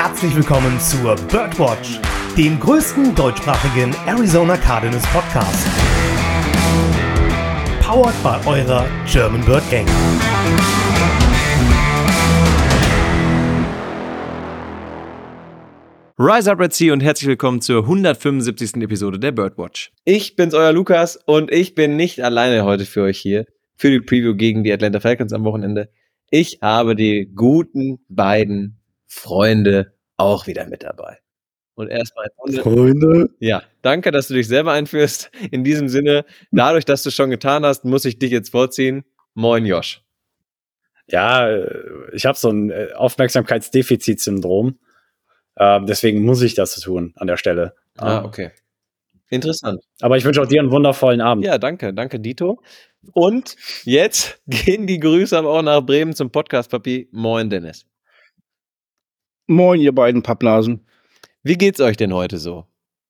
herzlich willkommen zur Birdwatch, dem größten deutschsprachigen Arizona Cardinals Podcast. Powered by eurer German Bird Gang. Rise Up Red Sea und herzlich willkommen zur 175. Episode der Birdwatch. Ich bin's, euer Lukas, und ich bin nicht alleine heute für euch hier, für die Preview gegen die Atlanta Falcons am Wochenende. Ich habe die guten beiden Freunde auch wieder mit dabei. Und erstmal Freunde. Ja, danke, dass du dich selber einführst. In diesem Sinne, dadurch, dass du schon getan hast, muss ich dich jetzt vorziehen. Moin, Josh. Ja, äh, ich habe so ein äh, Aufmerksamkeitsdefizitsyndrom. Ähm, deswegen muss ich das tun an der Stelle. Ah, Ähm, okay. Interessant. Aber ich wünsche auch dir einen wundervollen Abend. Ja, danke, danke, Dito. Und jetzt gehen die Grüße aber auch nach Bremen zum Podcast, Papi. Moin, Dennis. Moin, ihr beiden Pappnasen. Wie geht's euch denn heute so?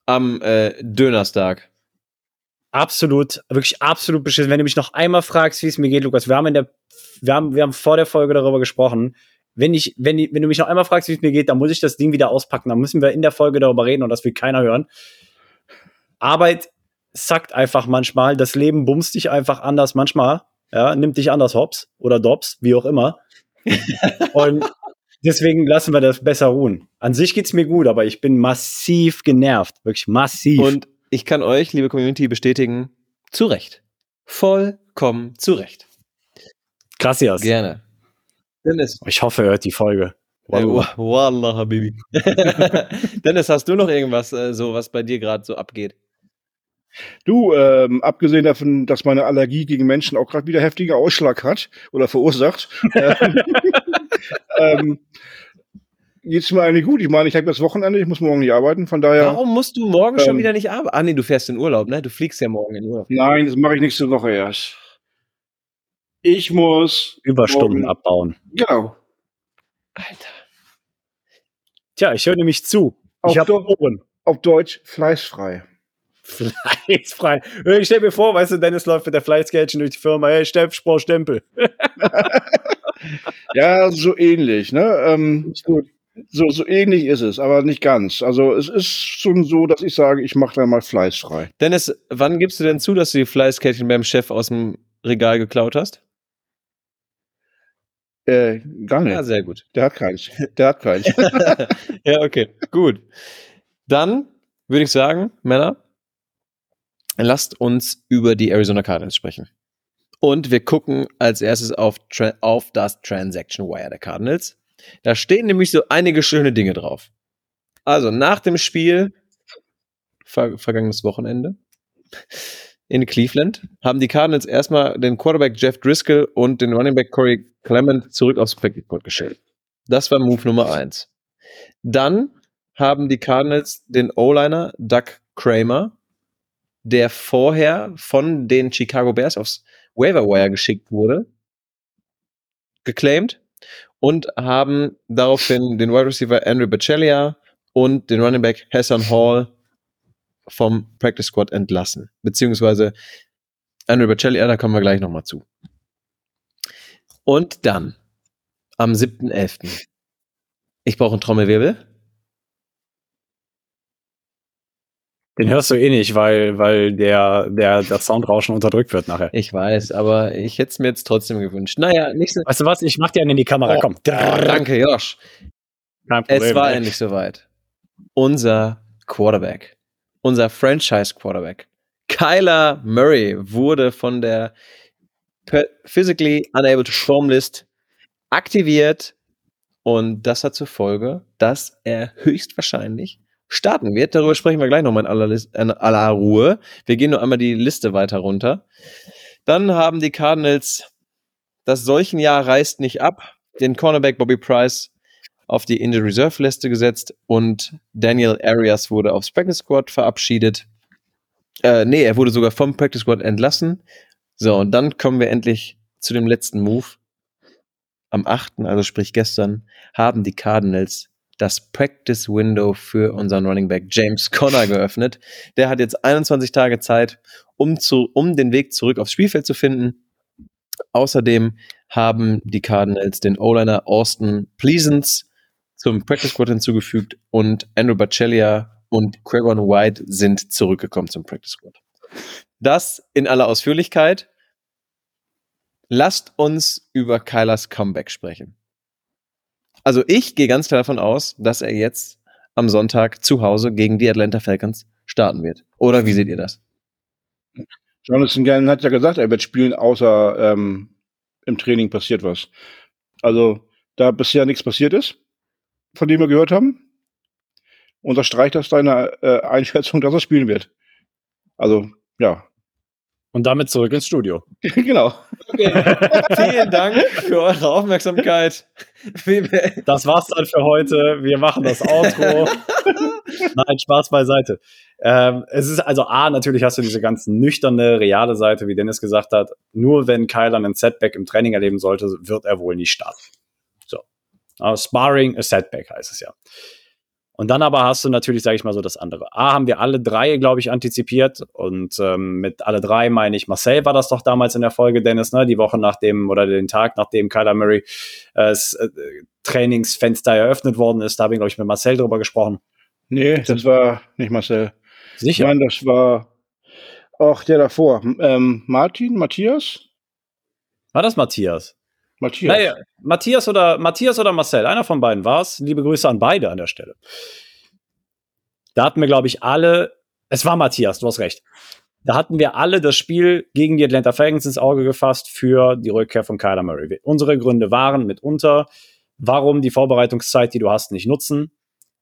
Am äh, Dönerstag. Absolut, wirklich absolut beschissen. Wenn du mich noch einmal fragst, wie es mir geht, Lukas, wir haben in der, wir haben, wir haben vor der Folge darüber gesprochen. Wenn ich, wenn, ich- wenn du mich noch einmal fragst, wie es mir geht, dann muss ich das Ding wieder auspacken. Dann müssen wir in der Folge darüber reden und das will keiner hören. Arbeit sackt einfach manchmal. Das Leben bumst dich einfach anders manchmal. Ja, nimmt dich anders hops oder dops, wie auch immer. und deswegen lassen wir das besser ruhen. An sich geht's mir gut, aber ich bin massiv genervt. Wirklich massiv. Und ich kann euch, liebe Community, bestätigen, zu Recht. Vollkommen zu Recht. Gracias. Gerne. Dennis. Ich hoffe, er hört die Folge. Äh, wa- Wallah, Habibi. Dennis, hast du noch irgendwas, äh, so, was bei dir gerade so abgeht? Du, ähm, abgesehen davon, dass meine Allergie gegen Menschen auch gerade wieder heftiger Ausschlag hat oder verursacht, ähm, ähm, geht's mir eigentlich gut. Ich meine, ich habe das Wochenende, ich muss morgen nicht arbeiten, von daher. Warum musst du morgen schon Ähm, wieder nicht arbeiten? Ah, nee, du fährst in Urlaub, ne? Du fliegst ja morgen in Urlaub. Nein, das mache ich nächste Woche erst. Ich muss. Überstunden morgen- abbauen. Genau. Alter. Tja, ich höre nämlich zu. Auf, Ich Ohren. auf Deutsch fleißfrei. Fleißfrei. Ich stell mir vor, weißt du, Dennis läuft mit der Fleißgeldchen durch die Firma. Hey, Stempel, ich brauch Stempel. Ja, so ähnlich, ne? Ähm, so, so ähnlich ist es, aber nicht ganz. Also es ist schon so, dass ich sage, ich mache da mal fleißfrei. Dennis, wann gibst du denn zu, dass du die Fleißkärtchen beim Chef aus dem Regal geklaut hast? Äh, gar nicht. Ja, sehr gut. Der hat keins. Der hat keins. ja, okay, gut. Dann würde ich sagen, Männer, lasst uns über die Arizona Cardinals sprechen. Und wir gucken als erstes auf, auf das Transaction Wire der Cardinals. Da stehen nämlich so einige schöne Dinge drauf. Also nach dem Spiel, ver vergangenes Wochenende, in Cleveland, haben die Cardinals erstmal den Quarterback Jeff Driscoll und den Running Back Corey Clement zurück aufs Practice Squad gestellt. Das war Move Nummer eins. Dann haben die Cardinals den O-Liner Doug Kramer, der vorher von den Chicago Bears aufs Waiver Wire geschickt wurde, geclaimed und haben daraufhin den Wide Receiver Andrew Bachelia und den Running Back Hassan Hall vom Practice Squad entlassen. Beziehungsweise Andrew Bachelia, da kommen wir gleich nochmal zu. Und dann am 7.11. Ich brauche einen Trommelwirbel. Den hörst du eh nicht, weil, weil der, der, das Soundrauschen unterdrückt wird nachher. Ich weiß, aber ich hätte es mir jetzt trotzdem gewünscht. Naja, nicht so. Weißt du was? Ich mach dir einen in die Kamera. Oh, Komm. Oh, danke, Josh. Kein Es war ey. endlich soweit. Unser Quarterback, unser Franchise-Quarterback, Kyler Murray wurde von der Physically Unable to Perform List aktiviert und das hat zur Folge, dass er höchstwahrscheinlich starten wird. Darüber sprechen wir gleich nochmal in aller, in aller Ruhe. Wir gehen nur einmal die Liste weiter runter. Dann haben die Cardinals das solchen Jahr reißt nicht ab. Den Cornerback Bobby Price auf die Injured Reserve Liste gesetzt und Daniel Arias wurde aufs Practice Squad verabschiedet. Äh, nee, er wurde sogar vom Practice Squad entlassen. So, und dann kommen wir endlich zu dem letzten Move. Am 8., also sprich gestern, haben die Cardinals das Practice Window für unseren Running Back James Conner geöffnet. Der hat jetzt 21 Tage Zeit, um, zu, um den Weg zurück aufs Spielfeld zu finden. Außerdem haben die Cardinals den O-Liner Austin Pleasance zum Practice Squad hinzugefügt und Andrew Bacelia und Craig White sind zurückgekommen zum Practice Squad. Das in aller Ausführlichkeit. Lasst uns über Kylers Comeback sprechen. Also ich gehe ganz klar davon aus, dass er jetzt am Sonntag zu Hause gegen die Atlanta Falcons starten wird. Oder wie seht ihr das? Jonathan Gannon hat ja gesagt, er wird spielen, außer ähm, im Training passiert was. Also, da bisher nichts passiert ist, von dem wir gehört haben, unterstreicht das deine äh, Einschätzung, dass er spielen wird. Also, ja. Und damit zurück ins Studio. genau. Vielen Dank für eure Aufmerksamkeit. Das war's dann für heute. Wir machen das Outro. Nein, Spaß beiseite. Ähm, es ist also A, natürlich hast du diese ganz nüchterne, reale Seite, wie Dennis gesagt hat. Nur wenn Kyler einen Setback im Training erleben sollte, wird er wohl nicht starten. So. Aber Sparring, a Setback heißt es ja. Und dann aber hast du natürlich, sage ich mal so, das andere. A, haben wir alle drei, glaube ich, antizipiert. Und ähm, mit alle drei meine ich, Marcel war das doch damals in der Folge, Dennis, ne? Die Woche nach dem oder den Tag, nachdem Kyler Murray äh, das äh, Trainingsfenster eröffnet worden ist. Da habe ich, glaube ich, mit Marcel drüber gesprochen. Nee, das war nicht Marcel. Sicher. Nein, das war auch der davor. Ähm, Martin, Matthias? War das Matthias? Matthias. Naja, Matthias oder Matthias oder Marcel, einer von beiden war es. Liebe Grüße an beide an der Stelle. Da hatten wir, glaube ich, alle. Es war Matthias, du hast recht. Da hatten wir alle das Spiel gegen die Atlanta Falcons ins Auge gefasst für die Rückkehr von Kyler Murray. Unsere Gründe waren mitunter, warum die Vorbereitungszeit, die du hast, nicht nutzen.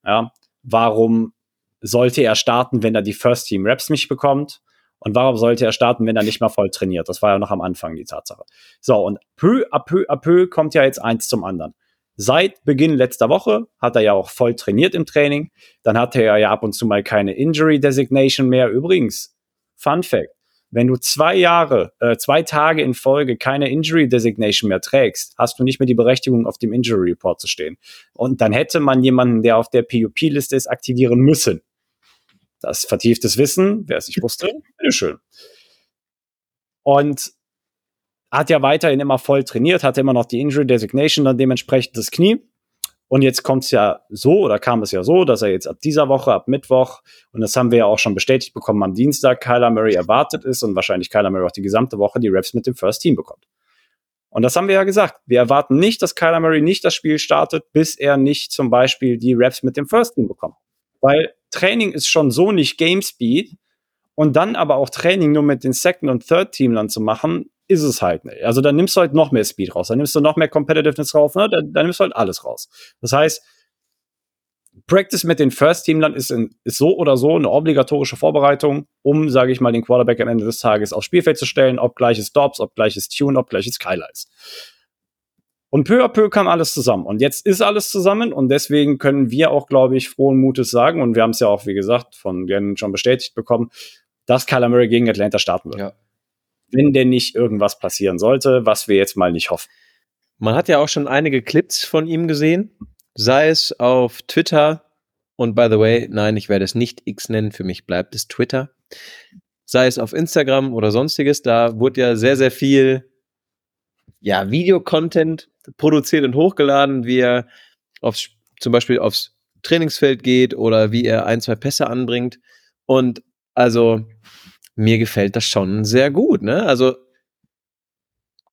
Ja, warum sollte er starten, wenn er die First Team Reps nicht bekommt? Und warum sollte er starten, wenn er nicht mal voll trainiert? Das war ja noch am Anfang die Tatsache. So, und peu à peu à peu kommt ja jetzt eins zum anderen. Seit Beginn letzter Woche hat er ja auch voll trainiert im Training. Dann hatte er ja ab und zu mal keine Injury Designation mehr. Übrigens, Fun Fact. Wenn du zwei Jahre, äh, zwei Tage in Folge keine Injury Designation mehr trägst, hast du nicht mehr die Berechtigung, auf dem Injury Report zu stehen. Und dann hätte man jemanden, der auf der PUP-Liste ist, aktivieren müssen. Das vertieftes Wissen, wer es nicht wusste, bitteschön. Und hat ja weiterhin immer voll trainiert, hatte immer noch die Injury Designation, dann dementsprechend das Knie. Und jetzt kommt es ja so, oder kam es ja so, dass er jetzt ab dieser Woche, ab Mittwoch, und das haben wir ja auch schon bestätigt bekommen, am Dienstag Kyler Murray erwartet ist und wahrscheinlich Kyler Murray auch die gesamte Woche die Raps mit dem First Team bekommt. Und das haben wir ja gesagt. Wir erwarten nicht, dass Kyler Murray nicht das Spiel startet, bis er nicht zum Beispiel die Raps mit dem First Team bekommt. Weil Training ist schon so nicht Game Speed und dann aber auch Training nur mit den Second- und Third-Teamlern zu machen, ist es halt nicht. Also dann nimmst du halt noch mehr Speed raus, dann nimmst du noch mehr Competitiveness raus, ne? dann, dann nimmst du halt alles raus. Das heißt, Practice mit den First-Teamlern ist, ist so oder so eine obligatorische Vorbereitung, um, sage ich mal, den Quarterback am Ende des Tages aufs Spielfeld zu stellen, ob gleiches Dobbs, ob gleiches Tune, ob gleiches Kyler ist. Und peu à peu kam alles zusammen. Und jetzt ist alles zusammen und deswegen können wir auch, glaube ich, frohen Mutes sagen, und wir haben es ja auch, wie gesagt, von Glenn schon bestätigt bekommen, dass Kyler Murray gegen Atlanta starten wird. Ja. Wenn denn nicht irgendwas passieren sollte, was wir jetzt mal nicht hoffen. Man hat ja auch schon einige Clips von ihm gesehen, sei es auf Twitter und by the way, nein, ich werde es nicht X nennen, für mich bleibt es Twitter. Sei es auf Instagram oder sonstiges, da wurde ja sehr, sehr viel ja, Videocontent produziert und hochgeladen, wie er aufs, zum Beispiel aufs Trainingsfeld geht oder wie er ein, zwei Pässe anbringt. Und also mir gefällt das schon sehr gut. Ne? Also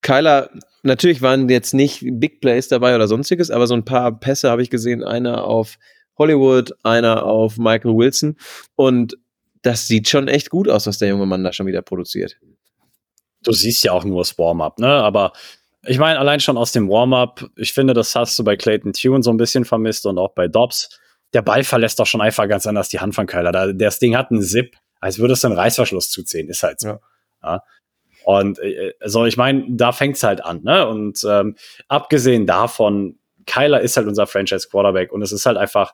Kyler, natürlich waren jetzt nicht Big Plays dabei oder sonstiges, aber so ein paar Pässe habe ich gesehen. Einer auf Hollywood, einer auf Michael Wilson. Und das sieht schon echt gut aus, was der junge Mann da schon wieder produziert. Du siehst ja auch nur das Warm-up, ne? Aber ich meine, allein schon aus dem Warm-up, ich finde, das hast du bei Clayton Tune so ein bisschen vermisst und auch bei Dobbs. Der Ball verlässt doch schon einfach ganz anders die Hand von Kyler. Da, das Ding hat einen Zip, als würde es einen Reißverschluss zuziehen. Ist halt so. Ja. ja. Und äh, also ich meine, da fängt's halt an, ne? Und ähm, abgesehen davon, Kyler ist halt unser Franchise Quarterback und es ist halt einfach,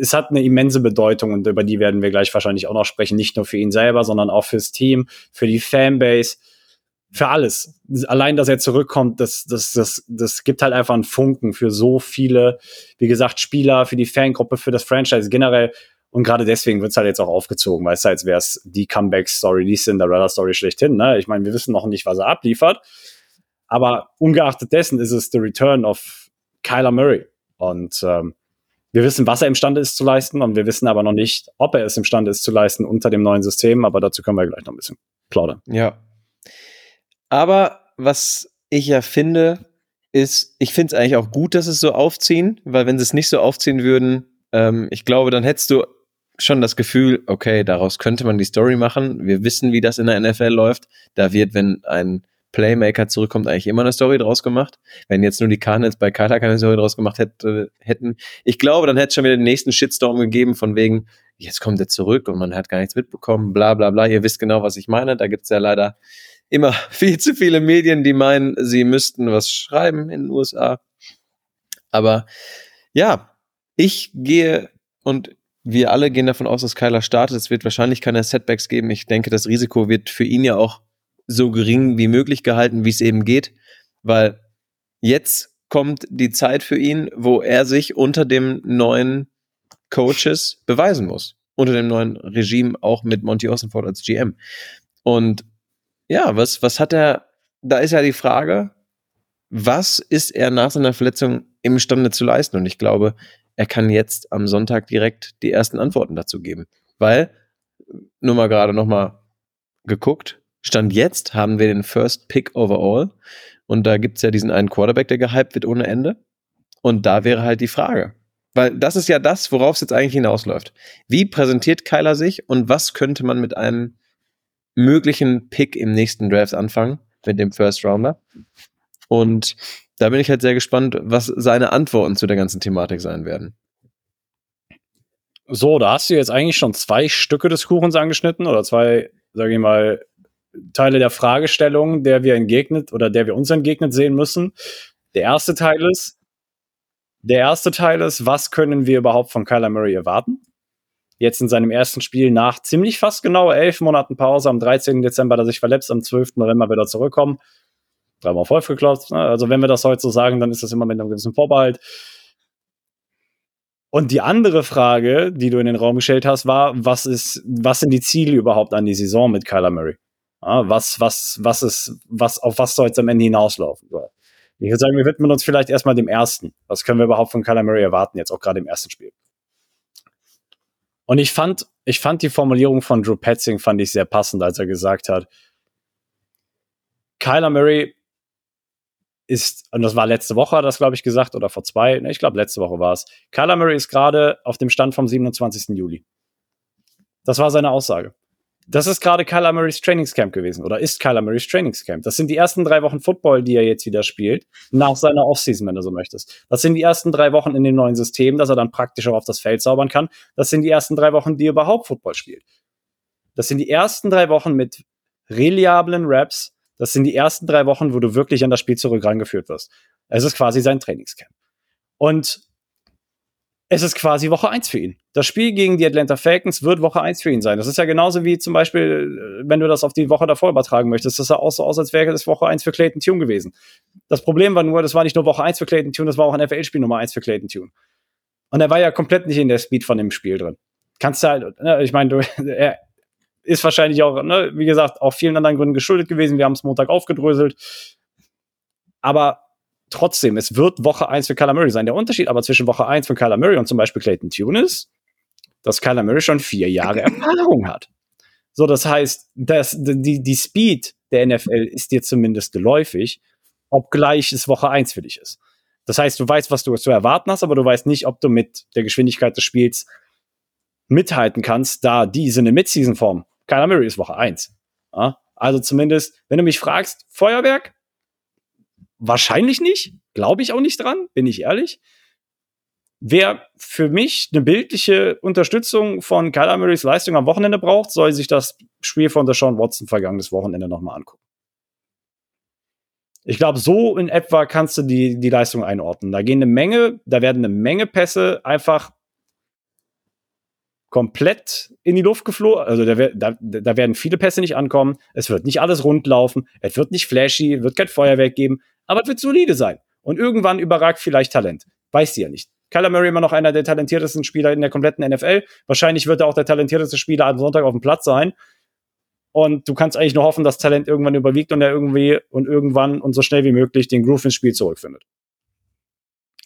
es hat eine immense Bedeutung und über die werden wir gleich wahrscheinlich auch noch sprechen, nicht nur für ihn selber, sondern auch fürs Team, für die Fanbase für alles. Allein, dass er zurückkommt, das, das, das, das gibt halt einfach einen Funken für so viele, wie gesagt, Spieler, für die Fangruppe, für das Franchise generell. Und gerade deswegen wird's halt jetzt auch aufgezogen, weil es als wäre es die Comeback-Story, die Cinderella-Story schlechthin. Ne? Ich meine, wir wissen noch nicht, was er abliefert. Aber ungeachtet dessen ist es the return of Kyler Murray. Und ähm, Wir wissen, was er imstande ist zu leisten und wir wissen aber noch nicht, ob er es imstande ist zu leisten unter dem neuen System, aber dazu können wir gleich noch ein bisschen plaudern. Ja. Aber was ich ja finde, ist, ich finde es eigentlich auch gut, dass es so aufziehen, weil wenn sie es nicht so aufziehen würden, ähm, ich glaube, dann hättest du schon das Gefühl, okay, daraus könnte man die Story machen. Wir wissen, wie das in der NFL läuft. Da wird, wenn ein Playmaker zurückkommt, eigentlich immer eine Story draus gemacht. Wenn jetzt nur die Cardinals bei Kyler keine Story draus gemacht hätte, hätten, ich glaube, dann hätte es schon wieder den nächsten Shitstorm gegeben, von wegen, jetzt kommt er zurück und man hat gar nichts mitbekommen, bla bla bla. Ihr wisst genau, was ich meine. Da gibt's ja leider immer viel zu viele Medien, die meinen, sie müssten was schreiben in den USA. Aber ja, ich gehe und wir alle gehen davon aus, dass Kyler startet. Es wird wahrscheinlich keine Setbacks geben. Ich denke, das Risiko wird für ihn ja auch so gering wie möglich gehalten, wie es eben geht, weil jetzt kommt die Zeit für ihn, wo er sich unter dem neuen Coaches beweisen muss. Unter dem neuen Regime, auch mit Monty Ossenford als GM. Und ja, was, was hat er, da ist ja die Frage, was ist er nach seiner Verletzung imstande zu leisten? Und ich glaube, er kann jetzt am Sonntag direkt die ersten Antworten dazu geben. Weil, nur mal gerade nochmal geguckt, Stand jetzt haben wir den First Pick overall und da gibt es ja diesen einen Quarterback, der gehypt wird ohne Ende. Und da wäre halt die Frage. Weil das ist ja das, worauf es jetzt eigentlich hinausläuft. Wie präsentiert Kyler sich und was könnte man mit einem möglichen Pick im nächsten Draft anfangen, mit dem First Rounder? Und da bin ich halt sehr gespannt, was seine Antworten zu der ganzen Thematik sein werden. So, da hast du jetzt eigentlich schon zwei Stücke des Kuchens angeschnitten oder zwei, sage ich mal, Teile der Fragestellung, der wir entgegnet oder der wir uns entgegnet sehen müssen. Der erste Teil ist, der erste Teil ist, was können wir überhaupt von Kyler Murray erwarten? Jetzt in seinem ersten Spiel nach ziemlich fast genau elf Monaten Pause. Am 13. Dezember hat er sich verletzt, am 12. November wieder zurückkommen. Dreimal voll geklopft. Ne? Also wenn wir das heute so sagen, dann ist das immer mit einem gewissen Vorbehalt. Und die andere Frage, die du in den Raum gestellt hast, war, was ist, was sind die Ziele überhaupt an die Saison mit Kyler Murray? Ja, was, was, was ist, was, auf was soll es am Ende hinauslaufen? Ich würde sagen, wir widmen uns vielleicht erstmal dem ersten. Was können wir überhaupt von Kyler Murray erwarten, jetzt auch gerade im ersten Spiel? Und ich fand, ich fand die Formulierung von Drew Petzing fand ich sehr passend, als er gesagt hat, Kyler Murray ist, und das war letzte Woche, hat das, glaube ich, gesagt, oder vor zwei, ne, ich glaube, letzte Woche war es. Kyler Murray ist gerade auf dem Stand vom 27. Juli. Das war seine Aussage. Das ist gerade Kyler Murrays Trainingscamp gewesen oder ist Kyler Murrays Trainingscamp. Das sind die ersten drei Wochen Football, die er jetzt wieder spielt, nach seiner Offseason, wenn du so möchtest. Das sind die ersten drei Wochen in dem neuen System, dass er dann praktisch auch auf das Feld zaubern kann. Das sind die ersten drei Wochen, die er überhaupt Football spielt. Das sind die ersten drei Wochen mit reliablen Raps. Das sind die ersten drei Wochen, wo du wirklich an das Spiel zurück rangeführt wirst. Es ist quasi sein Trainingscamp. Und es ist quasi Woche 1 für ihn. Das Spiel gegen die Atlanta Falcons wird Woche 1 für ihn sein. Das ist ja genauso wie zum Beispiel, äh, wenn du das auf die Woche davor übertragen möchtest. Das sah auch so aus, als wäre das Woche 1 für Clayton Tune gewesen. Das Problem war nur, das war nicht nur Woche 1 für Clayton Tune, das war auch ein FL-Spiel Nummer 1 für Clayton Tune. Und er war ja komplett nicht in der Speed von dem Spiel drin. Kannst du halt, ne, ich meine, er ist wahrscheinlich auch, ne, wie gesagt, auch vielen anderen Gründen geschuldet gewesen. Wir haben es Montag aufgedröselt. Aber trotzdem, es wird Woche 1 für Kyler Murray sein. Der Unterschied aber zwischen Woche 1 von Kyler Murray und zum Beispiel Clayton Tune ist, dass Kyler Murray schon vier Jahre Erfahrung hat. So, das heißt, das, die, die Speed der NFL ist dir zumindest geläufig, obgleich es Woche 1 für dich ist. Das heißt, du weißt, was du zu erwarten hast, aber du weißt nicht, ob du mit der Geschwindigkeit des Spiels mithalten kannst, da diese eine Mid-Season-Form. Kyler Murray ist Woche 1. Ja? Also zumindest, wenn du mich fragst, Feuerwerk, Wahrscheinlich nicht, glaube ich auch nicht dran, bin ich ehrlich. Wer für mich eine bildliche Unterstützung von Kyler Murrays Leistung am Wochenende braucht, soll sich das Spiel von der Sean Watson vergangenes Wochenende nochmal angucken. Ich glaube, so in etwa kannst du die, die Leistung einordnen. Da gehen eine Menge, da werden eine Menge Pässe einfach komplett in die Luft geflogen. Also da, da, da werden viele Pässe nicht ankommen. Es wird nicht alles rund laufen. Es wird nicht flashy, wird kein Feuerwerk geben aber es wird solide sein. Und irgendwann überragt vielleicht Talent. Weiß sie ja nicht. Kyler Murray immer noch einer der talentiertesten Spieler in der kompletten NFL. Wahrscheinlich wird er auch der talentierteste Spieler am Sonntag auf dem Platz sein. Und du kannst eigentlich nur hoffen, dass Talent irgendwann überwiegt und er irgendwie und irgendwann und so schnell wie möglich den Groove ins Spiel zurückfindet.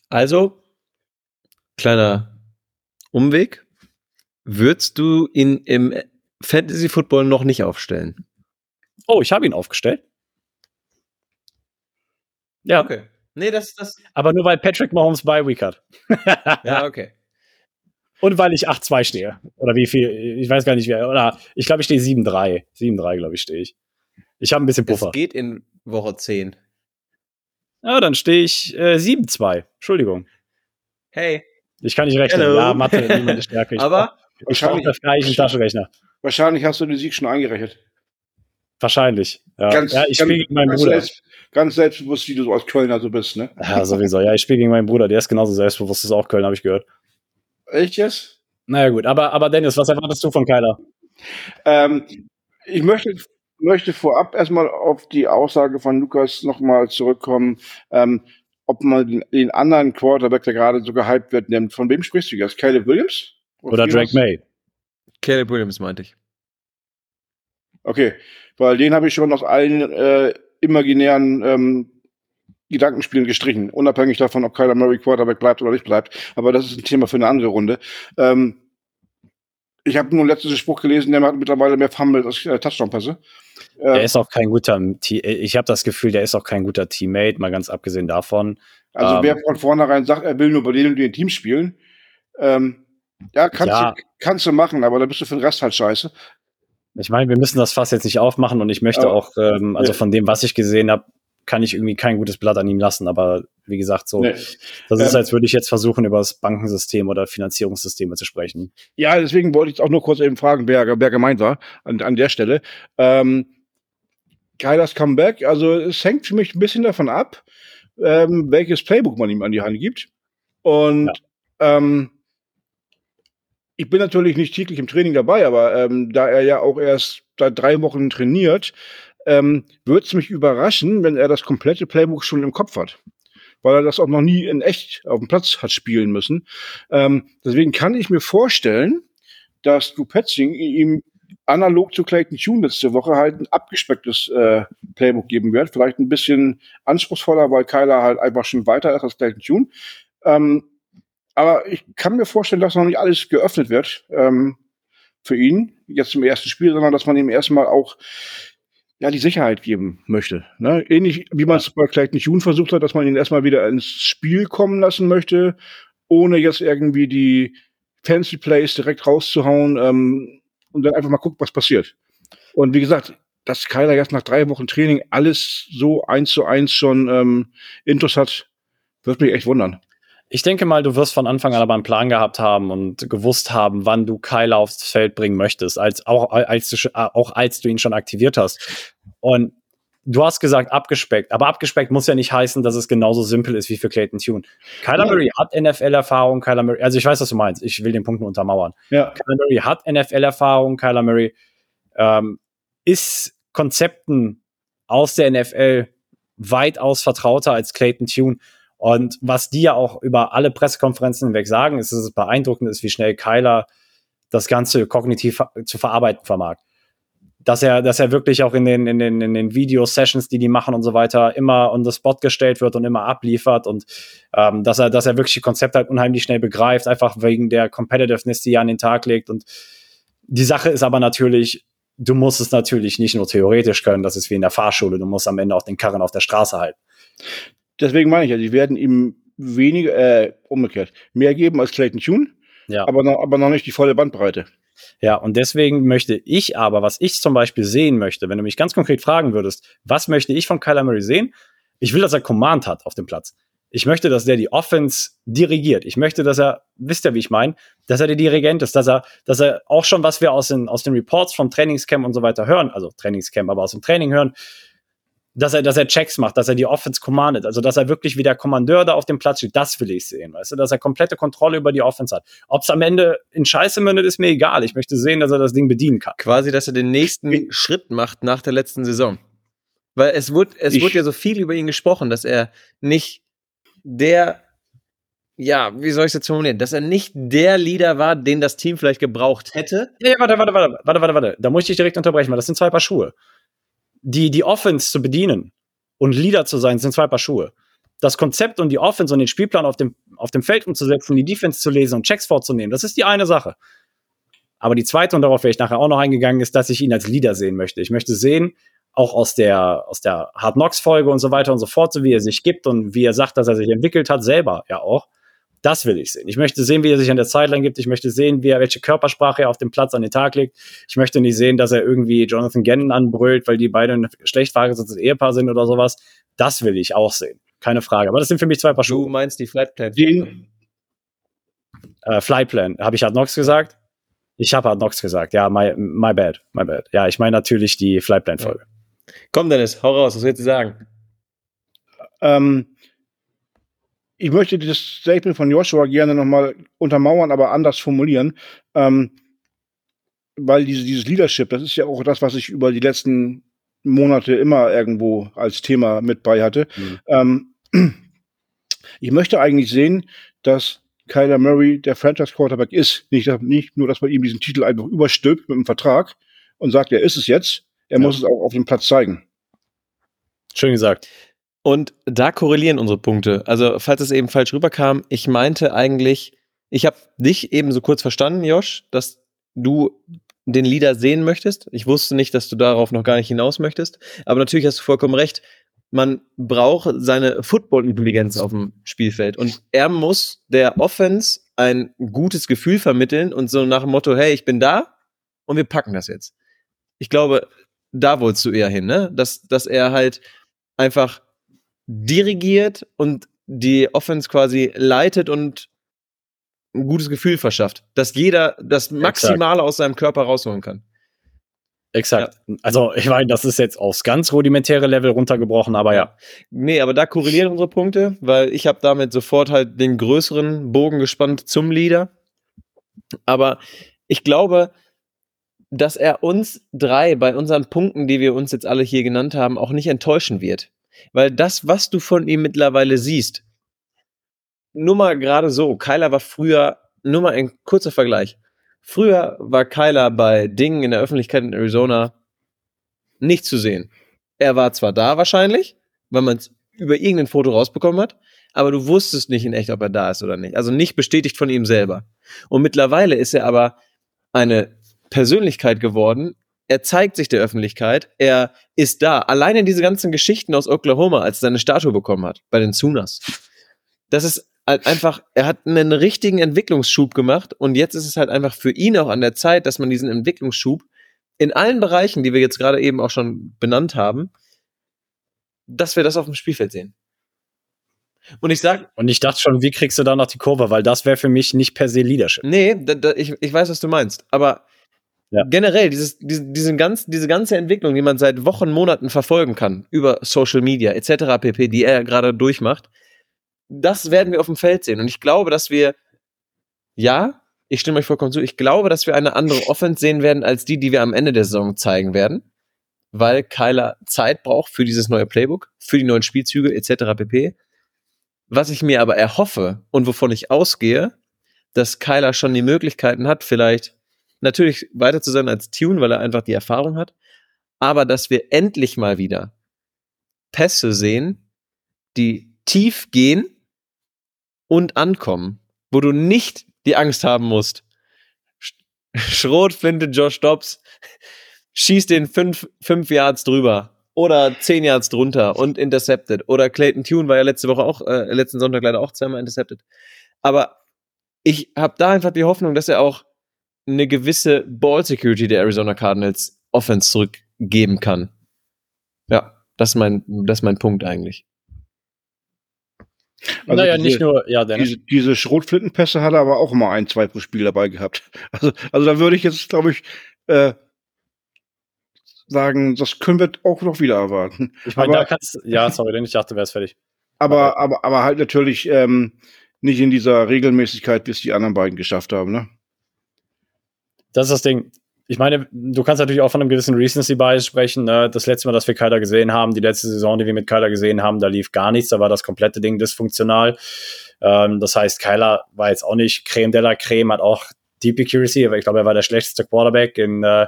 Also, kleiner Umweg. Würdest du ihn im Fantasy Football noch nicht aufstellen? Oh, ich habe ihn aufgestellt. Ja, Okay. Nee, das, das. aber nur weil Patrick Mahomes bei Week hat. Ja, okay. Und weil ich 8-2 stehe. Oder wie viel, ich weiß gar nicht, wer. Oder ich glaube, ich stehe 7-3. 7-3, glaube ich, stehe ich. Ich habe ein bisschen Es Puffer. geht in Woche 10. Ja, dann stehe ich äh, 7-2. Entschuldigung. Hey. Ich kann nicht rechnen. Hello. Ja, Mathe, niemand ist stärker. Aber ich brauche wahrscheinlich, da gleich einen Taschenrechner. wahrscheinlich hast du den Sieg schon eingerechnet. Wahrscheinlich. Ja, Ganz, ja ich spiele gegen meinen Bruder. Selbst, ganz selbstbewusst, wie du so als Kölner so bist, ne? Ja, sowieso. Ja, ich spiele gegen meinen Bruder. Der ist genauso selbstbewusst, ist auch Köln, habe ich gehört. Echt jetzt? Naja, gut. Aber, aber Dennis, was erwartest du von Kyler? Ähm, ich möchte, möchte vorab erstmal auf die Aussage von Lukas nochmal zurückkommen, ähm, ob man den, den anderen Quarterback, der gerade so gehypt wird, nimmt. Von wem sprichst du jetzt? Caleb Williams? Oder Drake May? Caleb Williams meinte ich. Okay, weil den habe ich schon aus allen äh, imaginären ähm, Gedankenspielen gestrichen, unabhängig davon, ob Kyler Murray Quarterback bleibt oder nicht bleibt. Aber das ist ein Thema für eine andere Runde. Ähm, ich habe nur letzten Spruch gelesen, der hat mittlerweile mehr Fumbles als äh, Touchdown-Pässe. Der Äh, ist auch kein guter, Te- ich habe das Gefühl, der ist auch kein guter Teammate, mal ganz abgesehen davon. also ähm, wer von vornherein sagt, er will nur bei denen und den Teams spielen, ähm, ja, kannst, Ja. Du, kannst du machen, aber da bist du für den Rest halt scheiße. Ich meine, wir müssen das Fass jetzt nicht aufmachen und ich möchte auch, ähm, also Nee. von dem, was ich gesehen habe, kann ich irgendwie kein gutes Blatt an ihm lassen. Aber wie gesagt, so, Nee. das ist, Ähm, als würde ich jetzt versuchen, über das Bankensystem oder Finanzierungssysteme zu sprechen. Ja, deswegen wollte ich auch nur kurz eben fragen, wer, wer gemeint war an, an der Stelle. Ähm, Kylers Comeback, also es hängt für mich ein bisschen davon ab, ähm, welches Playbook man ihm an die Hand gibt. Und ähm, ich bin natürlich nicht täglich im Training dabei, aber ähm, da er ja auch erst seit drei Wochen trainiert, ähm, würde es mich überraschen, wenn er das komplette Playbook schon im Kopf hat. Weil er das auch noch nie in echt auf dem Platz hat spielen müssen. Ähm, deswegen kann ich mir vorstellen, dass Drew Petzing ihm analog zu Clayton Tune letzte Woche halt ein abgespecktes äh, Playbook geben wird. Vielleicht ein bisschen anspruchsvoller, weil Kyler halt einfach schon weiter ist als Clayton Tune. Ähm, aber ich kann mir vorstellen, dass noch nicht alles geöffnet wird ähm, für ihn, jetzt im ersten Spiel, sondern dass man ihm erstmal auch ja, die Sicherheit geben möchte. Ne? Ähnlich wie man es bei Clayton Tune versucht hat, dass man ihn erstmal wieder ins Spiel kommen lassen möchte, ohne jetzt irgendwie die Fancy Plays direkt rauszuhauen ähm, und dann einfach mal guckt, was passiert. Und wie gesagt, dass Kyler jetzt nach drei Wochen Training alles so eins zu eins schon ähm, Intus hat, wird mich echt wundern. Ich denke mal, du wirst von Anfang an aber einen Plan gehabt haben und gewusst haben, wann du Kyler aufs Feld bringen möchtest, als, auch, als du, äh, auch als du ihn schon aktiviert hast. Und du hast gesagt, abgespeckt. Aber abgespeckt muss ja nicht heißen, dass es genauso simpel ist wie für Clayton Tune. Kyler Ja. Murray hat NFL-Erfahrung, Kyler Murray, also ich weiß, was du meinst. Ich will den Punkt nur untermauern. Ja. Kyler Murray hat NFL-Erfahrung, Kyler Murray ähm, ist Konzepten aus der NFL weitaus vertrauter als Clayton Tune. Und was die ja auch über alle Pressekonferenzen hinweg sagen, ist, dass es beeindruckend ist, wie schnell Kyler das Ganze kognitiv zu verarbeiten vermag. Dass er, dass er wirklich auch in den, in den, in den Video-Sessions, die die machen und so weiter, immer on the spot gestellt wird und immer abliefert und ähm, dass er, dass er wirklich die Konzepte halt unheimlich schnell begreift, einfach wegen der Competitiveness, die er an den Tag legt. Und die Sache ist aber natürlich, du musst es natürlich nicht nur theoretisch können, das ist wie in der Fahrschule, du musst am Ende auch den Karren auf der Straße halten. Deswegen meine ich ja, die werden ihm weniger, äh, umgekehrt, mehr geben als Clayton Tune, Ja. aber, noch, aber noch nicht die volle Bandbreite. Ja, und deswegen möchte ich aber, was ich zum Beispiel sehen möchte, wenn du mich ganz konkret fragen würdest, was möchte ich von Kyler Murray sehen? Ich will, dass er Command hat auf dem Platz. Ich möchte, dass der die Offense dirigiert. Ich möchte, dass er, wisst ihr, wie ich meine, dass er der Dirigent ist, dass er, dass er auch schon, was wir aus den, aus den Reports vom Trainingscamp und so weiter hören, also Trainingscamp, aber aus dem Training hören, dass er, dass er Checks macht, dass er die Offense commandet, also dass er wirklich wie der Kommandeur da auf dem Platz steht, das will ich sehen, weißt du, dass er komplette Kontrolle über die Offense hat. Ob es am Ende in Scheiße mündet, ist mir egal. Ich möchte sehen, dass er das Ding bedienen kann. Quasi, dass er den nächsten Schritt macht nach der letzten Saison. Weil es wurde, es Ich- wurde ja so viel über ihn gesprochen, dass er nicht der, ja, wie soll ich es jetzt formulieren, dass er nicht der Leader war, den das Team vielleicht gebraucht hätte. Ja, ja, warte, warte, warte, warte, warte, warte. Da muss ich dich direkt unterbrechen, weil das sind zwei Paar Schuhe. Die, die Offense zu bedienen und Leader zu sein, sind zwei Paar Schuhe. das Konzept und die Offense und den Spielplan auf dem, auf dem Feld umzusetzen, die Defense zu lesen und Checks vorzunehmen. Das ist die eine Sache. Aber die zweite, und darauf wäre ich nachher auch noch eingegangen, ist, dass ich ihn als Leader sehen möchte. Ich möchte sehen, auch aus der, aus der Hard Knocks Folge und so weiter und so fort, so wie er sich gibt und wie er sagt, dass er sich entwickelt hat, selber ja auch. Das will ich sehen. Ich möchte sehen, wie er sich an der Sideline gibt. Ich möchte sehen, wie er, welche Körpersprache er auf dem Platz an den Tag legt. Ich möchte nicht sehen, dass er irgendwie Jonathan Gannon anbrüllt, weil die beide ein schlecht verheiratetes Ehepaar sind oder sowas. Das will ich auch sehen. Keine Frage. Aber das sind für mich zwei Paar Schuhe. Du meinst die Flightplan? Den, Äh, Flyplan. Habe ich Hard Knocks gesagt? Ich habe Hard Knocks gesagt. Ja, my, my bad. My bad. Ja, ich meine natürlich die Flyplan-Folge. Komm, Dennis, hau raus, was willst du sagen? ähm, ich möchte das Statement von Joshua gerne nochmal untermauern, aber anders formulieren. Ähm, weil diese, dieses Leadership, das ist ja auch das, was ich über die letzten Monate immer irgendwo als Thema mit bei hatte. Mhm. Ähm, ich möchte eigentlich sehen, dass Kyler Murray der Franchise Quarterback ist. Nicht, nicht nur, dass man ihm diesen Titel einfach überstülpt mit einem Vertrag und sagt, er ist es jetzt. Er Ja. muss es auch auf dem Platz zeigen. Schön gesagt. Und da korrelieren unsere Punkte. Also, falls es eben falsch rüberkam, ich meinte eigentlich, ich habe dich eben so kurz verstanden, Josh, dass du den Leader sehen möchtest. Ich wusste nicht, dass du darauf noch gar nicht hinaus möchtest. Aber natürlich hast du vollkommen recht. Man braucht seine Football-Intelligenz auf dem Spielfeld. Und er muss der Offense ein gutes Gefühl vermitteln und so nach dem Motto, hey, ich bin da und wir packen das jetzt. Ich glaube, da wolltest du eher hin, ne? Dass, dass er halt einfach dirigiert und die Offense quasi leitet und ein gutes Gefühl verschafft, dass jeder das Maximale aus seinem Körper rausholen kann. Exakt. Also, ich meine, das ist jetzt aufs ganz rudimentäre Level runtergebrochen, aber ja. Nee, aber da korrelieren unsere Punkte, weil ich habe damit sofort halt den größeren Bogen gespannt zum Leader. Aber ich glaube, dass er uns drei bei unseren Punkten, die wir uns jetzt alle hier genannt haben, auch nicht enttäuschen wird. Weil das, was du von ihm mittlerweile siehst, nur mal gerade so, Kyler war früher, nur mal ein kurzer Vergleich. Früher war Kyler bei Dingen in der Öffentlichkeit in Arizona nicht zu sehen. Er war zwar da wahrscheinlich, weil man es über irgendein Foto rausbekommen hat, aber du wusstest nicht in echt, ob er da ist oder nicht. Also nicht bestätigt von ihm selber. Und mittlerweile ist er aber eine Persönlichkeit geworden. Er zeigt sich der Öffentlichkeit. Er ist da. Alleine diese ganzen Geschichten aus Oklahoma, als er seine Statue bekommen hat, bei den Sooners. Das ist halt einfach, er hat einen richtigen Entwicklungsschub gemacht und jetzt ist es halt einfach für ihn auch an der Zeit, dass man diesen Entwicklungsschub in allen Bereichen, die wir jetzt gerade eben auch schon benannt haben, dass wir das auf dem Spielfeld sehen. Und ich sag, Und ich dachte schon, wie kriegst du da noch die Kurve? Weil das wäre für mich nicht per se Leadership. nee, da, da, ich, ich weiß, was du meinst, aber Ja. generell, dieses, diese, diesen ganz, diese ganze Entwicklung, die man seit Wochen, Monaten verfolgen kann, über Social Media etc. pp., die er gerade durchmacht, das werden wir auf dem Feld sehen. Und ich glaube, dass wir, ja, ich stimme euch vollkommen zu, ich glaube, dass wir eine andere Offense sehen werden, als die, die wir am Ende der Saison zeigen werden, weil Kyler Zeit braucht für dieses neue Playbook, für die neuen Spielzüge etc. pp. Was ich mir aber erhoffe und wovon ich ausgehe, dass Kyler schon die Möglichkeiten hat, vielleicht natürlich weiter zu sein als Tune, weil er einfach die Erfahrung hat, aber dass wir endlich mal wieder Pässe sehen, die tief gehen und ankommen, wo du nicht die Angst haben musst. Sch- Schrotflinte Josh Dobbs schießt den fünf, fünf Yards drüber oder zehn Yards drunter und intercepted. Oder Clayton Tune war ja letzte Woche auch, äh, letzten Sonntag leider auch zweimal intercepted. Aber ich habe da einfach die Hoffnung, dass er auch eine gewisse Ball Security der Arizona Cardinals Offense zurückgeben kann. Ja, das ist mein, das ist mein Punkt eigentlich. Also naja, diese- nicht nur, ja, Dennis. Diese, diese Schrotflintenpässe hat er aber auch immer ein, zwei pro Spiel dabei gehabt. Also, also da würde ich jetzt, glaube ich, äh, sagen, das können wir auch noch wieder erwarten. Ich meine, aber- da kannst ja, sorry, denn ich dachte, du wärst fertig. Aber, aber, aber halt natürlich ähm, nicht in dieser Regelmäßigkeit, wie es die anderen beiden geschafft haben. Ne? Das ist das Ding. Ich meine, du kannst natürlich auch von einem gewissen Recency Bias sprechen. Ne? Das letzte Mal, dass wir Kyler gesehen haben, die letzte Saison, die wir mit Kyler gesehen haben, da lief gar nichts. Da war das komplette Ding dysfunktional. Ähm, das heißt, Kyler war jetzt auch nicht Creme de la Creme, hat auch Deep Accuracy, aber ich glaube, er war der schlechteste Quarterback in, äh,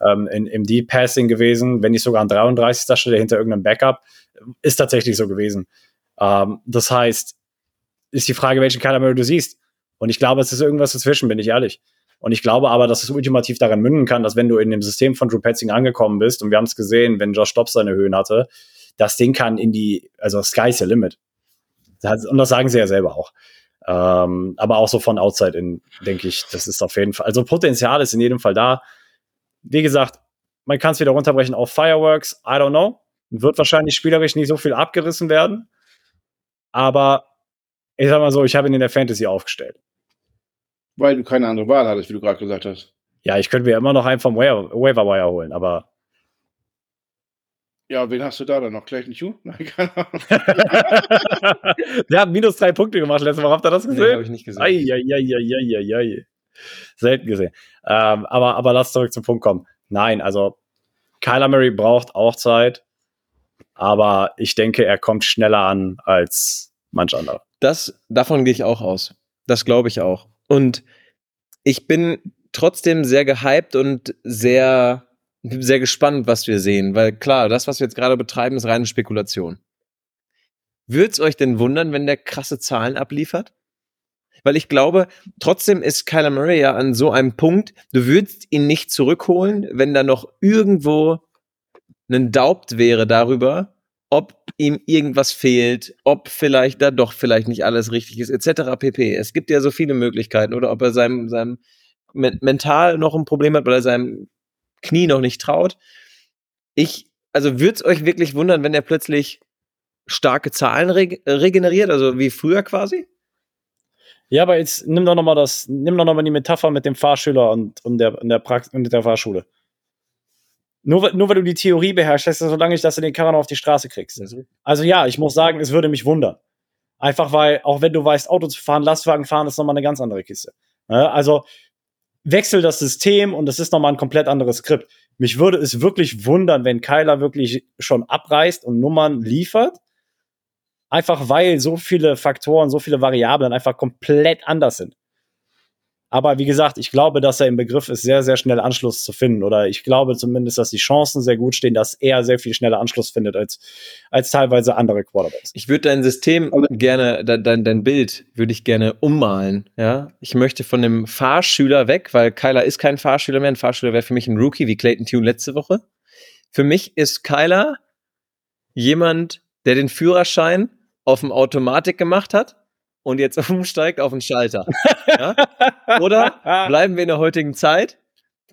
ähm, in, im Deep Passing gewesen, wenn nicht sogar an 33. Stelle hinter irgendeinem Backup. Ist tatsächlich so gewesen. Ähm, das heißt, ist die Frage, welchen Kyler du siehst. Und ich glaube, es ist irgendwas dazwischen, bin ich ehrlich. Und ich glaube aber, dass es ultimativ daran münden kann, dass wenn du in dem System von Drew Petzing angekommen bist, und wir haben es gesehen, wenn Josh Dobbs seine Höhen hatte, das Ding kann in die, also sky's the limit. Und das sagen sie ja selber auch. Ähm, aber auch so von Outside in, denke ich, das ist auf jeden Fall, also Potenzial ist in jedem Fall da. Wie gesagt, man kann es wieder runterbrechen auf Fireworks, I don't know. Wird wahrscheinlich spielerisch nicht so viel abgerissen werden. Aber ich sag mal so, ich habe ihn in der Fantasy aufgestellt. Weil du keine andere Wahl hattest, wie du gerade gesagt hast. Ja, ich könnte mir immer noch einen vom Waiver Wire holen, aber. Ja, wen hast du da dann noch? Clayton Hugh? Nein, keine Ahnung. Der hat minus drei Punkte gemacht letztes Mal. Habt ihr das gesehen? Nee, habe ich nicht gesehen. Selten gesehen. Ähm, aber, aber lass zurück zum Punkt kommen. Nein, also Kyler Murray braucht auch Zeit, aber ich denke, er kommt schneller an als manch anderer. Das, davon gehe ich auch aus. Das glaube ich auch. Und ich bin trotzdem sehr gehypt und sehr, sehr gespannt, was wir sehen. Weil klar, das, was wir jetzt gerade betreiben, ist reine Spekulation. Würde es euch denn wundern, wenn der krasse Zahlen abliefert? Weil ich glaube, trotzdem ist Kyler Murray ja an so einem Punkt, du würdest ihn nicht zurückholen, wenn da noch irgendwo ein Daubt wäre darüber, ob ihm irgendwas fehlt, ob vielleicht da doch vielleicht nicht alles richtig ist, etc. pp. Es gibt ja so viele Möglichkeiten, oder ob er seinem, seinem mental noch ein Problem hat, weil er seinem Knie noch nicht traut. Ich, also würde es euch wirklich wundern, wenn er plötzlich starke Zahlen reg regeneriert, also wie früher quasi? Ja, aber jetzt nimm doch nochmal das, nimm doch nochmal die Metapher mit dem Fahrschüler und, und der, und der Prax und der Fahrschule. Nur, nur weil du die Theorie beherrschst, heißt das so lange nicht, dass du den Karren auf die Straße kriegst. Also ja, ich muss sagen, es würde mich wundern. Einfach weil, auch wenn du weißt, Auto zu fahren, Lastwagen fahren, ist nochmal eine ganz andere Kiste. Also wechsel das System und es ist nochmal ein komplett anderes Skript. Mich würde es wirklich wundern, wenn Kyler wirklich schon abreißt und Nummern liefert. Einfach weil so viele Faktoren, so viele Variablen einfach komplett anders sind. Aber wie gesagt, ich glaube, dass er im Begriff ist, sehr, sehr schnell Anschluss zu finden. Oder ich glaube zumindest, dass die Chancen sehr gut stehen, dass er sehr viel schneller Anschluss findet als, als teilweise andere Quarterbacks. Ich würde dein System gerne, dein, dein Bild würde ich gerne ummalen. Ja, ich möchte von dem Fahrschüler weg, weil Kyler ist kein Fahrschüler mehr. Ein Fahrschüler wäre für mich ein Rookie wie Clayton Tune letzte Woche. Für mich ist Kyler jemand, der den Führerschein auf dem Automatik gemacht hat und jetzt umsteigt auf den Schalter. Ja? Oder bleiben wir in der heutigen Zeit.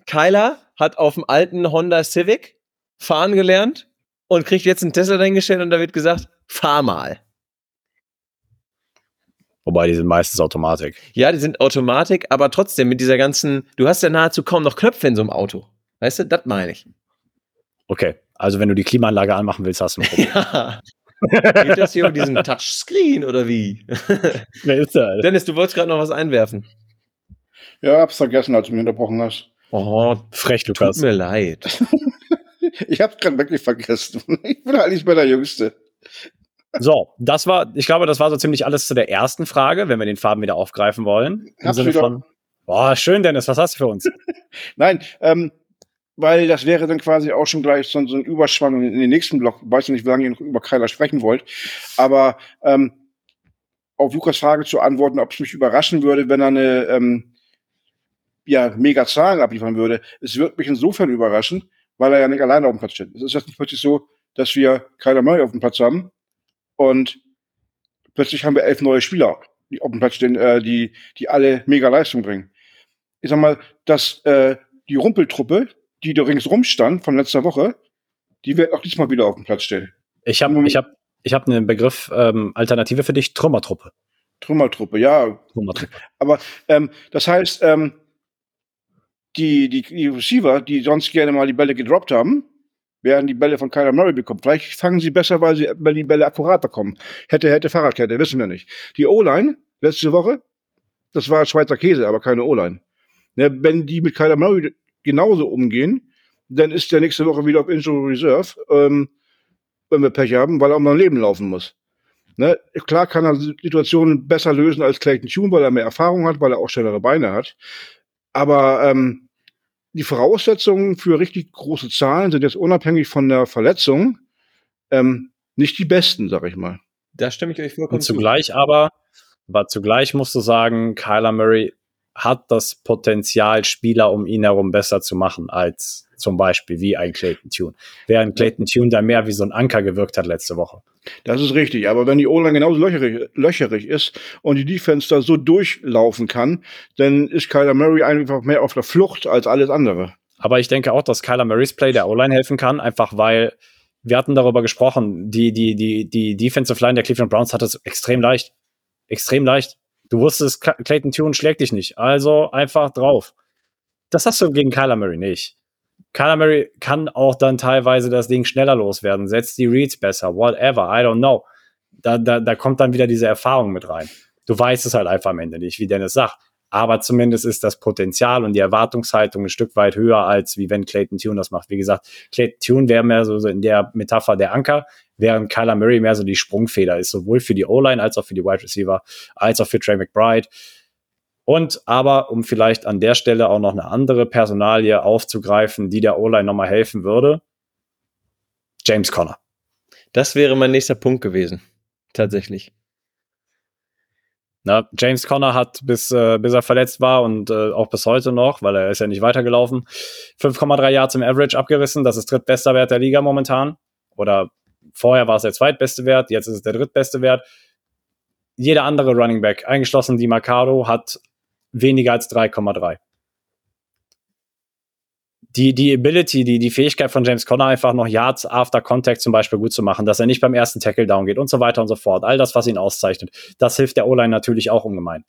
Kyler hat auf dem alten Honda Civic fahren gelernt und kriegt jetzt einen Tesla dahingestellt und da wird gesagt, fahr mal. Wobei, die sind meistens Automatik. Ja, die sind Automatik, aber trotzdem mit dieser ganzen, du hast ja nahezu kaum noch Knöpfe in so einem Auto. Weißt du, das meine ich. Okay, also wenn du die Klimaanlage anmachen willst, hast du ein Problem. ja. Geht das hier um diesen Touchscreen oder wie? Wer ist der? Dennis, du wolltest gerade noch was einwerfen. Ja, hab's vergessen, als du mich unterbrochen hast. Oh, frech, Lukas. Tut mir leid. ich hab's gerade wirklich vergessen. Ich bin eigentlich bei der Jüngste. So, das war, ich glaube, das war so ziemlich alles zu der ersten Frage, wenn wir den Faden wieder aufgreifen wollen. Im Sinne von, boah, schön, Dennis, was hast du für uns? Nein, ähm, weil das wäre dann quasi auch schon gleich so, so ein Überschwang in den nächsten Block. Ich weiß nicht, wie lange ihr noch über Kyler sprechen wollt, aber ähm, auf Lukas Frage zu antworten, ob es mich überraschen würde, wenn er eine ähm, ja, mega Zahlen abliefern würde. Es würde mich insofern überraschen, weil er ja nicht alleine auf dem Platz steht. Es ist jetzt nicht plötzlich so, dass wir Kyler Murray auf dem Platz haben und plötzlich haben wir elf neue Spieler die auf dem Platz stehen, äh, die, die alle mega Leistung bringen. Ich sag mal, dass äh, die Rumpeltruppe, die da ringsrum stand von letzter Woche, die wird auch diesmal wieder auf dem Platz stehen. Ich habe ich hab, ich hab einen Begriff, ähm, Alternative für dich, Trümmertruppe. Trümmertruppe, ja. Trümmertruppe. Aber ähm, das heißt, ähm, die, die, die Receiver, die sonst gerne mal die Bälle gedroppt haben, werden die Bälle von Kyler Murray bekommen. Vielleicht fangen sie besser, weil, sie, weil die Bälle akkurat bekommen. Hätte, hätte Fahrradkette, wissen wir nicht. Die O-Line, letzte Woche, das war Schweizer Käse, aber keine O-Line. Ne, wenn die mit Kyler Murray genauso umgehen, dann ist der nächste Woche wieder auf Injury Reserve, ähm, wenn wir Pech haben, weil er um sein Leben laufen muss. Ne? Klar kann er Situationen besser lösen als Clayton Tune, weil er mehr Erfahrung hat, weil er auch schnellere Beine hat. Aber ähm, die Voraussetzungen für richtig große Zahlen sind jetzt unabhängig von der Verletzung ähm, nicht die besten, sag ich mal. Da stimme ich euch vollkommen Und zugleich aber, aber zugleich musst du sagen, Kyler Murray hat das Potenzial, Spieler um ihn herum besser zu machen als zum Beispiel wie ein Clayton Tune. Während Clayton Tune da mehr wie so ein Anker gewirkt hat letzte Woche. Das ist richtig. Aber wenn die O-Line genauso löcherig, löcherig ist und die Defense da so durchlaufen kann, dann ist Kyler Murray einfach mehr auf der Flucht als alles andere. Aber ich denke auch, dass Kyler Murrays Play der O-Line helfen kann, einfach weil wir hatten darüber gesprochen, die, die, die, die Defensive Line der Cleveland Browns hat es extrem leicht. Extrem leicht. Du wusstest, Clayton Tune schlägt dich nicht. Also einfach drauf. Das hast du gegen Kyler Murray nicht. Kyler Murray kann auch dann teilweise das Ding schneller loswerden, setzt die Reads besser, whatever, I don't know. Da, da, da kommt dann wieder diese Erfahrung mit rein. Du weißt es halt einfach am Ende nicht, wie Dennis sagt. Aber zumindest ist das Potenzial und die Erwartungshaltung ein Stück weit höher, als wie wenn Clayton Tune das macht. Wie gesagt, Clayton Tune wäre mehr so in der Metapher der Anker, während Kyler Murray mehr so die Sprungfeder ist, sowohl für die O-Line als auch für die Wide Receiver, als auch für Trey McBride. Und aber, um vielleicht an der Stelle auch noch eine andere Personalie aufzugreifen, die der O-Line nochmal helfen würde, James Conner. Das wäre mein nächster Punkt gewesen. Tatsächlich. Na, James Conner hat bis, äh, bis er verletzt war und äh, auch bis heute noch, weil er ist ja nicht weitergelaufen, 5,3 Yards im Average abgerissen. Das ist drittbester Wert der Liga momentan. Oder vorher war es der zweitbeste Wert, jetzt ist es der drittbeste Wert. Jeder andere Running Back, eingeschlossen die Mercado, hat weniger als 3,3 die, die Ability, die, die Fähigkeit von James Conner einfach noch Yards after Contact zum Beispiel gut zu machen, dass er nicht beim ersten Tackle down geht und so weiter und so fort. All das, was ihn auszeichnet, das hilft der O-Line natürlich auch ungemein.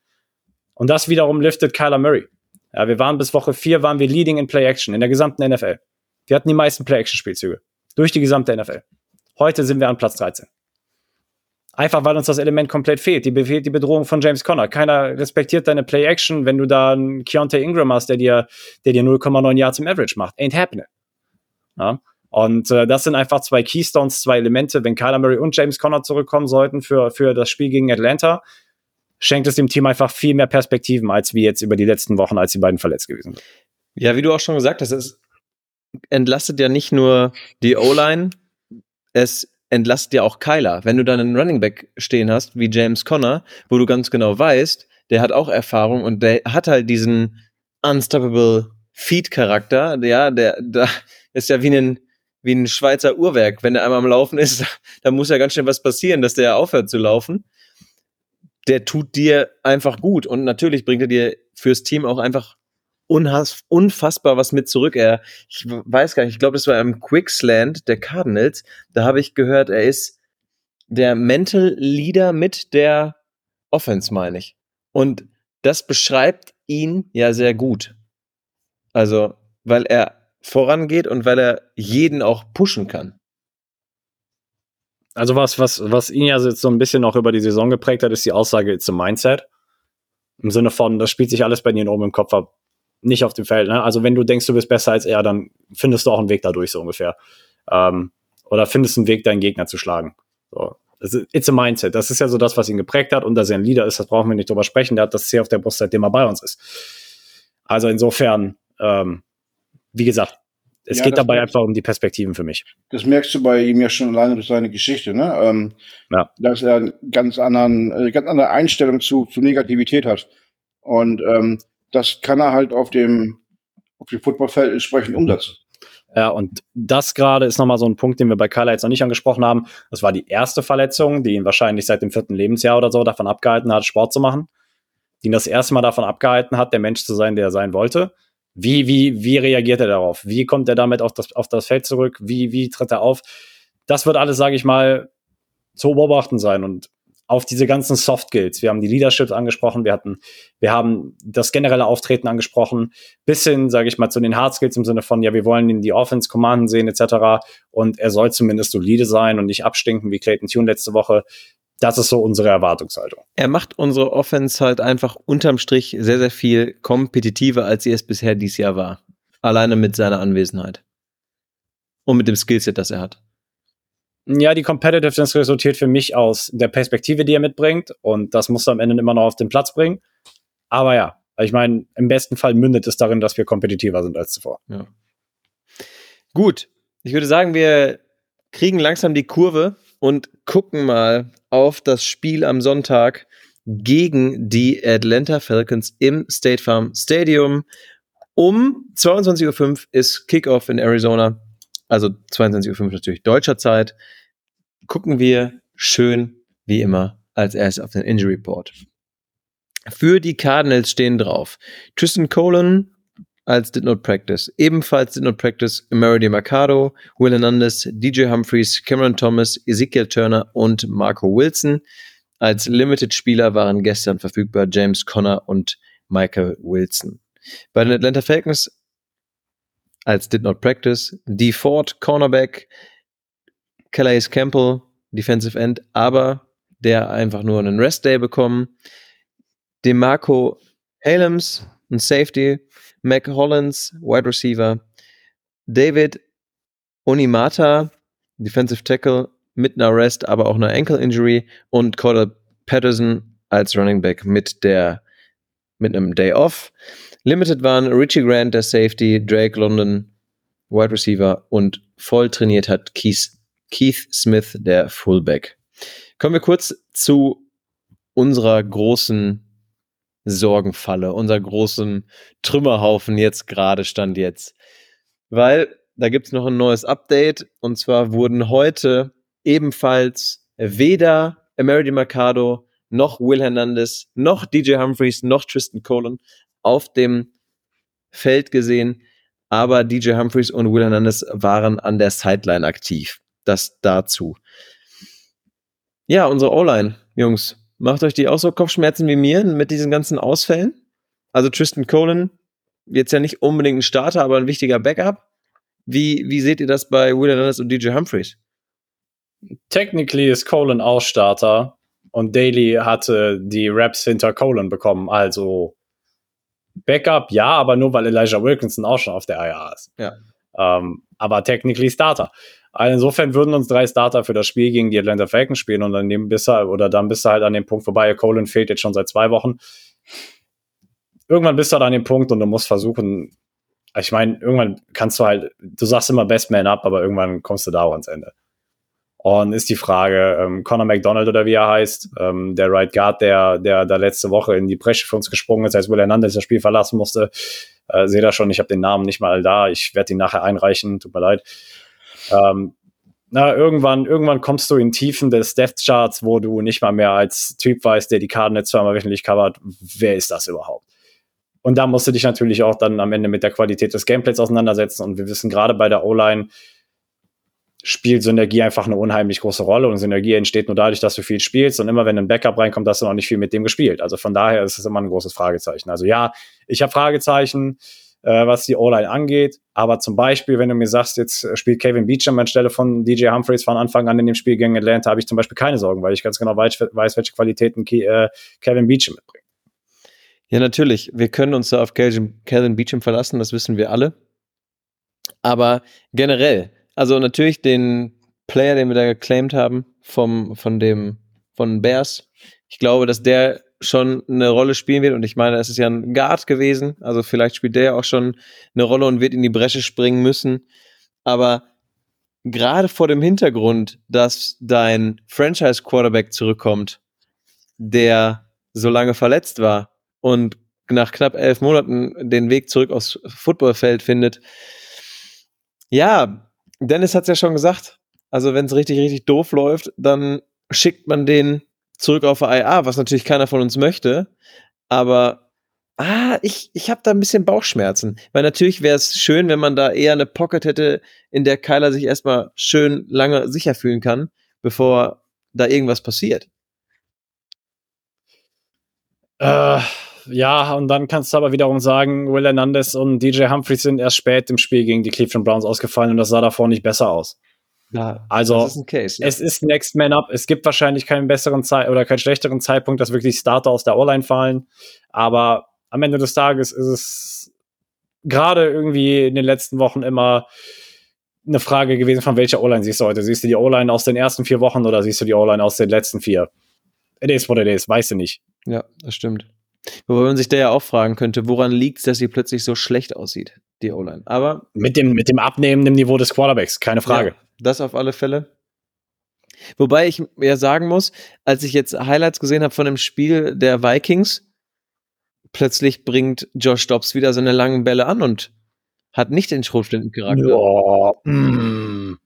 Und das wiederum liftet Kyler Murray. Ja, wir waren bis Woche 4 waren wir leading in Play Action in der gesamten NFL. Wir hatten die meisten Play Action Spielzüge. Durch die gesamte NFL. Heute sind wir an Platz 13. Einfach weil uns das Element komplett fehlt. Die fehlt die Bedrohung von James Conner. Keiner respektiert deine Play-Action, wenn du da einen Keontae Ingram hast, der dir, der dir 0,9 Yards im Average macht. Ain't happening. Ja? Und äh, das sind einfach zwei Keystones, zwei Elemente. Wenn Kyler Murray und James Conner zurückkommen sollten für, für das Spiel gegen Atlanta, schenkt es dem Team einfach viel mehr Perspektiven, als wie jetzt über die letzten Wochen, als die beiden verletzt gewesen sind. Ja, wie du auch schon gesagt hast, es entlastet ja nicht nur die O-Line, es entlastet ja auch Kyler. Wenn du dann einen Running Back stehen hast, wie James Conner, wo du ganz genau weißt, der hat auch Erfahrung und der hat halt diesen unstoppable Feed-Charakter, ja, der, da ist ja wie ein, wie ein Schweizer Uhrwerk. Wenn der einmal am Laufen ist, da muss ja ganz schön was passieren, dass der aufhört zu laufen. Der tut dir einfach gut und natürlich bringt er dir fürs Team auch einfach unfassbar was mit zurück. Er, ich weiß gar nicht, ich glaube, das war im Quicksland der Cardinals. Da habe ich gehört, er ist der Mental Leader mit der Offense, meine ich. Und das beschreibt ihn ja sehr gut. Also, weil er vorangeht und weil er jeden auch pushen kann. Also was, was, was ihn ja jetzt so ein bisschen auch über die Saison geprägt hat, ist die Aussage, it's a mindset. Im Sinne von, das spielt sich alles bei dir oben im Kopf ab nicht auf dem Feld. Ne? Also wenn du denkst, du bist besser als er, dann findest du auch einen Weg dadurch, so ungefähr. Ähm, oder findest einen Weg, deinen Gegner zu schlagen. So. It's a Mindset. Das ist ja so das, was ihn geprägt hat und dass er ein Leader ist, das brauchen wir nicht drüber sprechen. Der hat das C auf der Brust, seitdem er bei uns ist. Also insofern, ähm, wie gesagt, es ja, geht dabei einfach um die Perspektiven für mich. Das merkst du bei ihm ja schon alleine durch seine Geschichte, ne? Ähm, ja. Dass er eine ganz, anderen, äh, ganz andere Einstellung zu, zu Negativität hat. Und ähm, das kann er halt auf dem, auf dem Footballfeld entsprechend umsetzen. Ja, und das gerade ist nochmal so ein Punkt, den wir bei Kyler jetzt noch nicht angesprochen haben. Das war die erste Verletzung, die ihn wahrscheinlich seit dem vierten Lebensjahr oder so davon abgehalten hat, Sport zu machen. Die ihn das erste Mal davon abgehalten hat, der Mensch zu sein, der er sein wollte. Wie, wie, wie reagiert er darauf? Wie kommt er damit auf das, auf das Feld zurück? Wie, wie tritt er auf? Das wird alles, sage ich mal, zu beobachten sein. Und auf diese ganzen Soft Skills. Wir haben die Leadership angesprochen, wir hatten, wir haben das generelle Auftreten angesprochen, bis hin, sage ich mal, zu den Hard Skills im Sinne von, ja, wir wollen ihn die Offense commanden sehen, etc. Und er soll zumindest solide sein und nicht abstinken wie Clayton Tune letzte Woche. Das ist so unsere Erwartungshaltung. Er macht unsere Offense halt einfach unterm Strich sehr, sehr viel kompetitiver, als sie es bisher dieses Jahr war. Alleine mit seiner Anwesenheit. Und mit dem Skillset, das er hat. Ja, die Competitiveness resultiert für mich aus der Perspektive, die er mitbringt. Und das muss er am Ende immer noch auf den Platz bringen. Aber ja, ich meine, im besten Fall mündet es darin, dass wir kompetitiver sind als zuvor. Ja. Gut. Ich würde sagen, wir kriegen langsam die Kurve und gucken mal auf das Spiel am Sonntag gegen die Atlanta Falcons im State Farm Stadium. Um 22.05 Uhr ist Kickoff in Arizona, also 22.05 Uhr natürlich deutscher Zeit. Gucken wir schön wie immer als erstes auf den Injury Report. Für die Cardinals stehen drauf Tristan Colon als Did Not Practice. Ebenfalls Did Not Practice Meredy Mercado, Will Hernandez, DJ Humphreys, Cameron Thomas, Ezekiel Turner und Marco Wilson. Als Limited-Spieler waren gestern verfügbar James Conner und Michael Wilson. Bei den Atlanta Falcons als Did Not Practice D. Ford, Cornerback, Calais Campbell, Defensive End, aber der einfach nur einen Rest Day bekommen. DeMarco Halems, ein Safety, Mac Hollins, Wide Receiver, David Onimata, Defensive Tackle mit einer Rest, aber auch einer Ankle Injury und Cordell Patterson als Running Back mit der mit einem Day Off. Limited waren Richie Grant, der Safety, Drake London, Wide Receiver und voll trainiert hat Keith, Keith Smith, der Fullback. Kommen wir kurz zu unserer großen Sorgenfalle, unser großen Trümmerhaufen jetzt gerade stand jetzt. Weil da gibt es noch ein neues Update und zwar wurden heute ebenfalls weder Emerity Mercado noch Will Hernandez noch DJ Humphreys noch Tristan Colon auf dem Feld gesehen, aber DJ Humphreys und Will Hernandez waren an der Sideline aktiv. Das dazu. Ja, unsere O-Line, Jungs, Macht euch die auch so Kopfschmerzen wie mir mit diesen ganzen Ausfällen? Also Tristan Colin, jetzt ja nicht unbedingt ein Starter, aber ein wichtiger Backup. Wie, wie seht ihr das bei Will Hernandez und DJ Humphreys? Technically ist Colin auch Starter und Daly hatte die Raps hinter Colin bekommen. Also Backup, ja, aber nur weil Elijah Wilkinson auch schon auf der IA ist. Ja. Ähm, aber technically Starter. Also insofern würden uns drei Starter für das Spiel gegen die Atlanta Falcons spielen und dann bist du, oder dann bist du halt an dem Punkt vorbei. Colin fehlt jetzt schon seit zwei Wochen. Irgendwann bist du halt an dem Punkt und du musst versuchen, ich meine, irgendwann kannst du halt, du sagst immer Best Man up, aber irgendwann kommst du da auch ans Ende. Und ist die Frage, ähm, Conor McDonald oder wie er heißt, ähm, der Right Guard, der, der da letzte Woche in die Bresche für uns gesprungen ist, als Will Hernandez das Spiel verlassen musste, äh, sehe da schon, ich habe den Namen nicht mal da, ich werde ihn nachher einreichen, tut mir leid. Ähm, na, irgendwann, irgendwann kommst du in Tiefen des Death Charts, wo du nicht mal mehr als Typ weißt, der die Karten jetzt zweimal wöchentlich covert, wer ist das überhaupt? Und da musst du dich natürlich auch dann am Ende mit der Qualität des Gameplays auseinandersetzen. Und wir wissen gerade bei der O-Line spielt Synergie einfach eine unheimlich große Rolle. Und Synergie entsteht nur dadurch, dass du viel spielst. Und immer wenn ein Backup reinkommt, hast du noch nicht viel mit dem gespielt. Also von daher ist es immer ein großes Fragezeichen. Also ja, ich habe Fragezeichen äh, was die O-Line angeht. Aber zum Beispiel, wenn du mir sagst, jetzt äh, spielt Kevin Beecham anstelle von DJ Humphreys von Anfang an in dem Spiel gegen Atlanta, habe ich zum Beispiel keine Sorgen, weil ich ganz genau weiß, weiß welche Qualitäten äh, Kevin Beecham mitbringt. Ja, natürlich. Wir können uns da auf Kevin Beecham verlassen, das wissen wir alle. Aber generell, also natürlich den Player, den wir da geclaimed haben, vom, von dem, von Bears. Ich glaube, dass der schon eine Rolle spielen wird. Und ich meine, es ist ja ein Guard gewesen. Also vielleicht spielt der ja auch schon eine Rolle und wird in die Bresche springen müssen. Aber gerade vor dem Hintergrund, dass dein Franchise-Quarterback zurückkommt, der so lange verletzt war und nach knapp elf Monaten den Weg zurück aufs Footballfeld findet. Ja, Dennis hat es ja schon gesagt. Also wenn es richtig, richtig doof läuft, dann schickt man den zurück auf IA, was natürlich keiner von uns möchte. Aber ah, ich, ich habe da ein bisschen Bauchschmerzen. Weil natürlich wäre es schön, wenn man da eher eine Pocket hätte, in der Kyler sich erstmal schön lange sicher fühlen kann, bevor da irgendwas passiert. Äh, ja, und dann kannst du aber wiederum sagen, Will Hernandez und DJ Humphreys sind erst spät im Spiel gegen die Cleveland Browns ausgefallen und das sah davor nicht besser aus. Ja, also ist Case, ja. es ist Next Man Up. Es gibt wahrscheinlich keinen besseren Zeit oder keinen schlechteren Zeitpunkt, dass wirklich Starter aus der O-Line fallen. Aber am Ende des Tages ist es gerade irgendwie in den letzten Wochen immer eine Frage gewesen, von welcher O-Line siehst du heute? Siehst du die O-Line aus den ersten vier Wochen oder siehst du die O-Line aus den letzten vier? It is what it is, weißt du nicht. Ja, das stimmt. Wobei man sich da ja auch fragen könnte, woran liegt es, dass sie plötzlich so schlecht aussieht, die O-Line. Aber mit dem, mit dem abnehmenden Niveau des Quarterbacks, keine Frage. Ja, das auf alle Fälle. Wobei ich ja sagen muss, als ich jetzt Highlights gesehen habe von dem Spiel der Vikings, plötzlich bringt Josh Dobbs wieder seine langen Bälle an und hat nicht den Schrotflintencharakter. Ja, mm.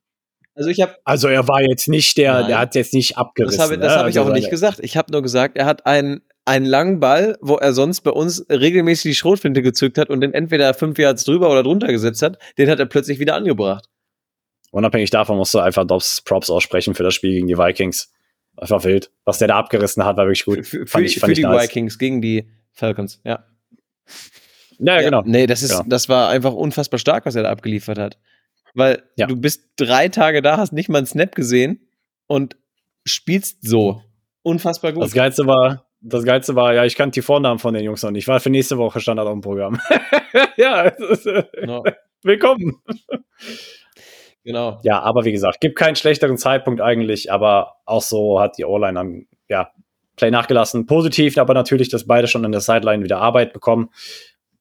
Also ich habe Also er war jetzt nicht der, Nein. der hat jetzt nicht abgerissen. das habe das ne? hab ich Also auch nicht gesagt. Ich habe nur gesagt, er hat einen einen langen Ball, wo er sonst bei uns regelmäßig die Schrotflinte gezückt hat und den entweder fünf Yards drüber oder drunter gesetzt hat, den hat er plötzlich wieder angebracht. Unabhängig davon musst du einfach Dobbs Props aussprechen für das Spiel gegen die Vikings. Einfach wild. Was der da abgerissen hat, war wirklich gut. Für, für, Fand ich- für die nice. Vikings gegen die Falcons, ja. Ja, genau. Nee, das ist, Ja. das war einfach unfassbar stark, was er da abgeliefert hat. Weil Ja. du bist drei Tage da, hast nicht mal einen Snap gesehen und spielst so. Unfassbar gut. Das Geilste war, das Geilste war, ja, ich kannte die Vornamen von den Jungs noch nicht. War für nächste Woche Standard auf dem Programm. ja, es ist, äh, No, willkommen. genau. Ja, aber wie gesagt, gibt keinen schlechteren Zeitpunkt eigentlich, aber auch so hat die O-Line am ja, Play nachgelassen. Positiv, aber natürlich, dass beide schon an der Sideline wieder Arbeit bekommen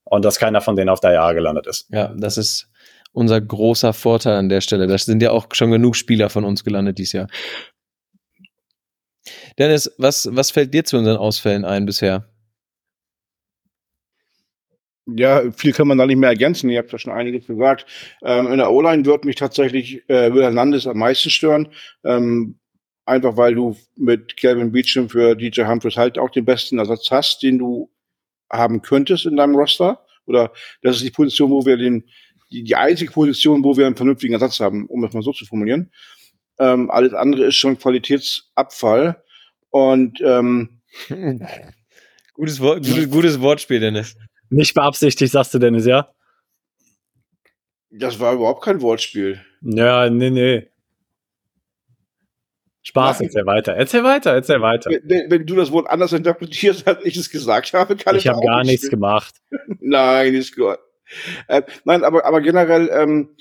und dass keiner von denen auf der IA gelandet ist. Ja, das ist unser großer Vorteil an der Stelle. Da sind ja auch schon genug Spieler von uns gelandet dieses Jahr. Dennis, was, was fällt dir zu unseren Ausfällen ein bisher? Ja, viel kann man da nicht mehr ergänzen. Ihr habt ja schon einiges gesagt. Ähm, in der O-Line wird mich tatsächlich äh, Will Hernandez am meisten stören. Ähm, einfach weil du mit Calvin Beecham für DJ Humphries halt auch den besten Ersatz hast, den du haben könntest in deinem Roster. Oder das ist die Position, wo wir den, die, die einzige Position, wo wir einen vernünftigen Ersatz haben, um es mal so zu formulieren. Ähm, alles andere ist schon Qualitätsabfall. Und ähm, Gutes, Wort, gutes, gutes Wortspiel, Dennis. Nicht beabsichtigt, sagst du, Dennis, ja? das war überhaupt kein Wortspiel. Ja, nee, nee. Spaß, Nein. erzähl weiter. Erzähl weiter, erzähl weiter. Wenn, wenn du das Wort anders interpretierst, als ich es gesagt habe, kann Ich es habe gar nicht nichts stimmen. gemacht. Nein, ist gut. Äh, nein, aber, aber generell, ähm,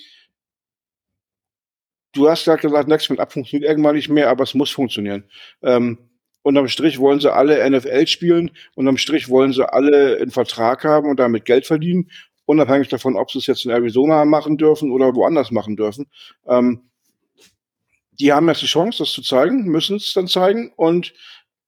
du hast gerade gesagt, Next Man Up funktioniert irgendwann nicht mehr, aber es muss funktionieren. Ähm, unterm Strich wollen sie alle NFL spielen, unterm Strich wollen sie alle einen Vertrag haben und damit Geld verdienen, unabhängig davon, ob sie es jetzt in Arizona machen dürfen oder woanders machen dürfen. Ähm, die haben jetzt die Chance, das zu zeigen, müssen es dann zeigen und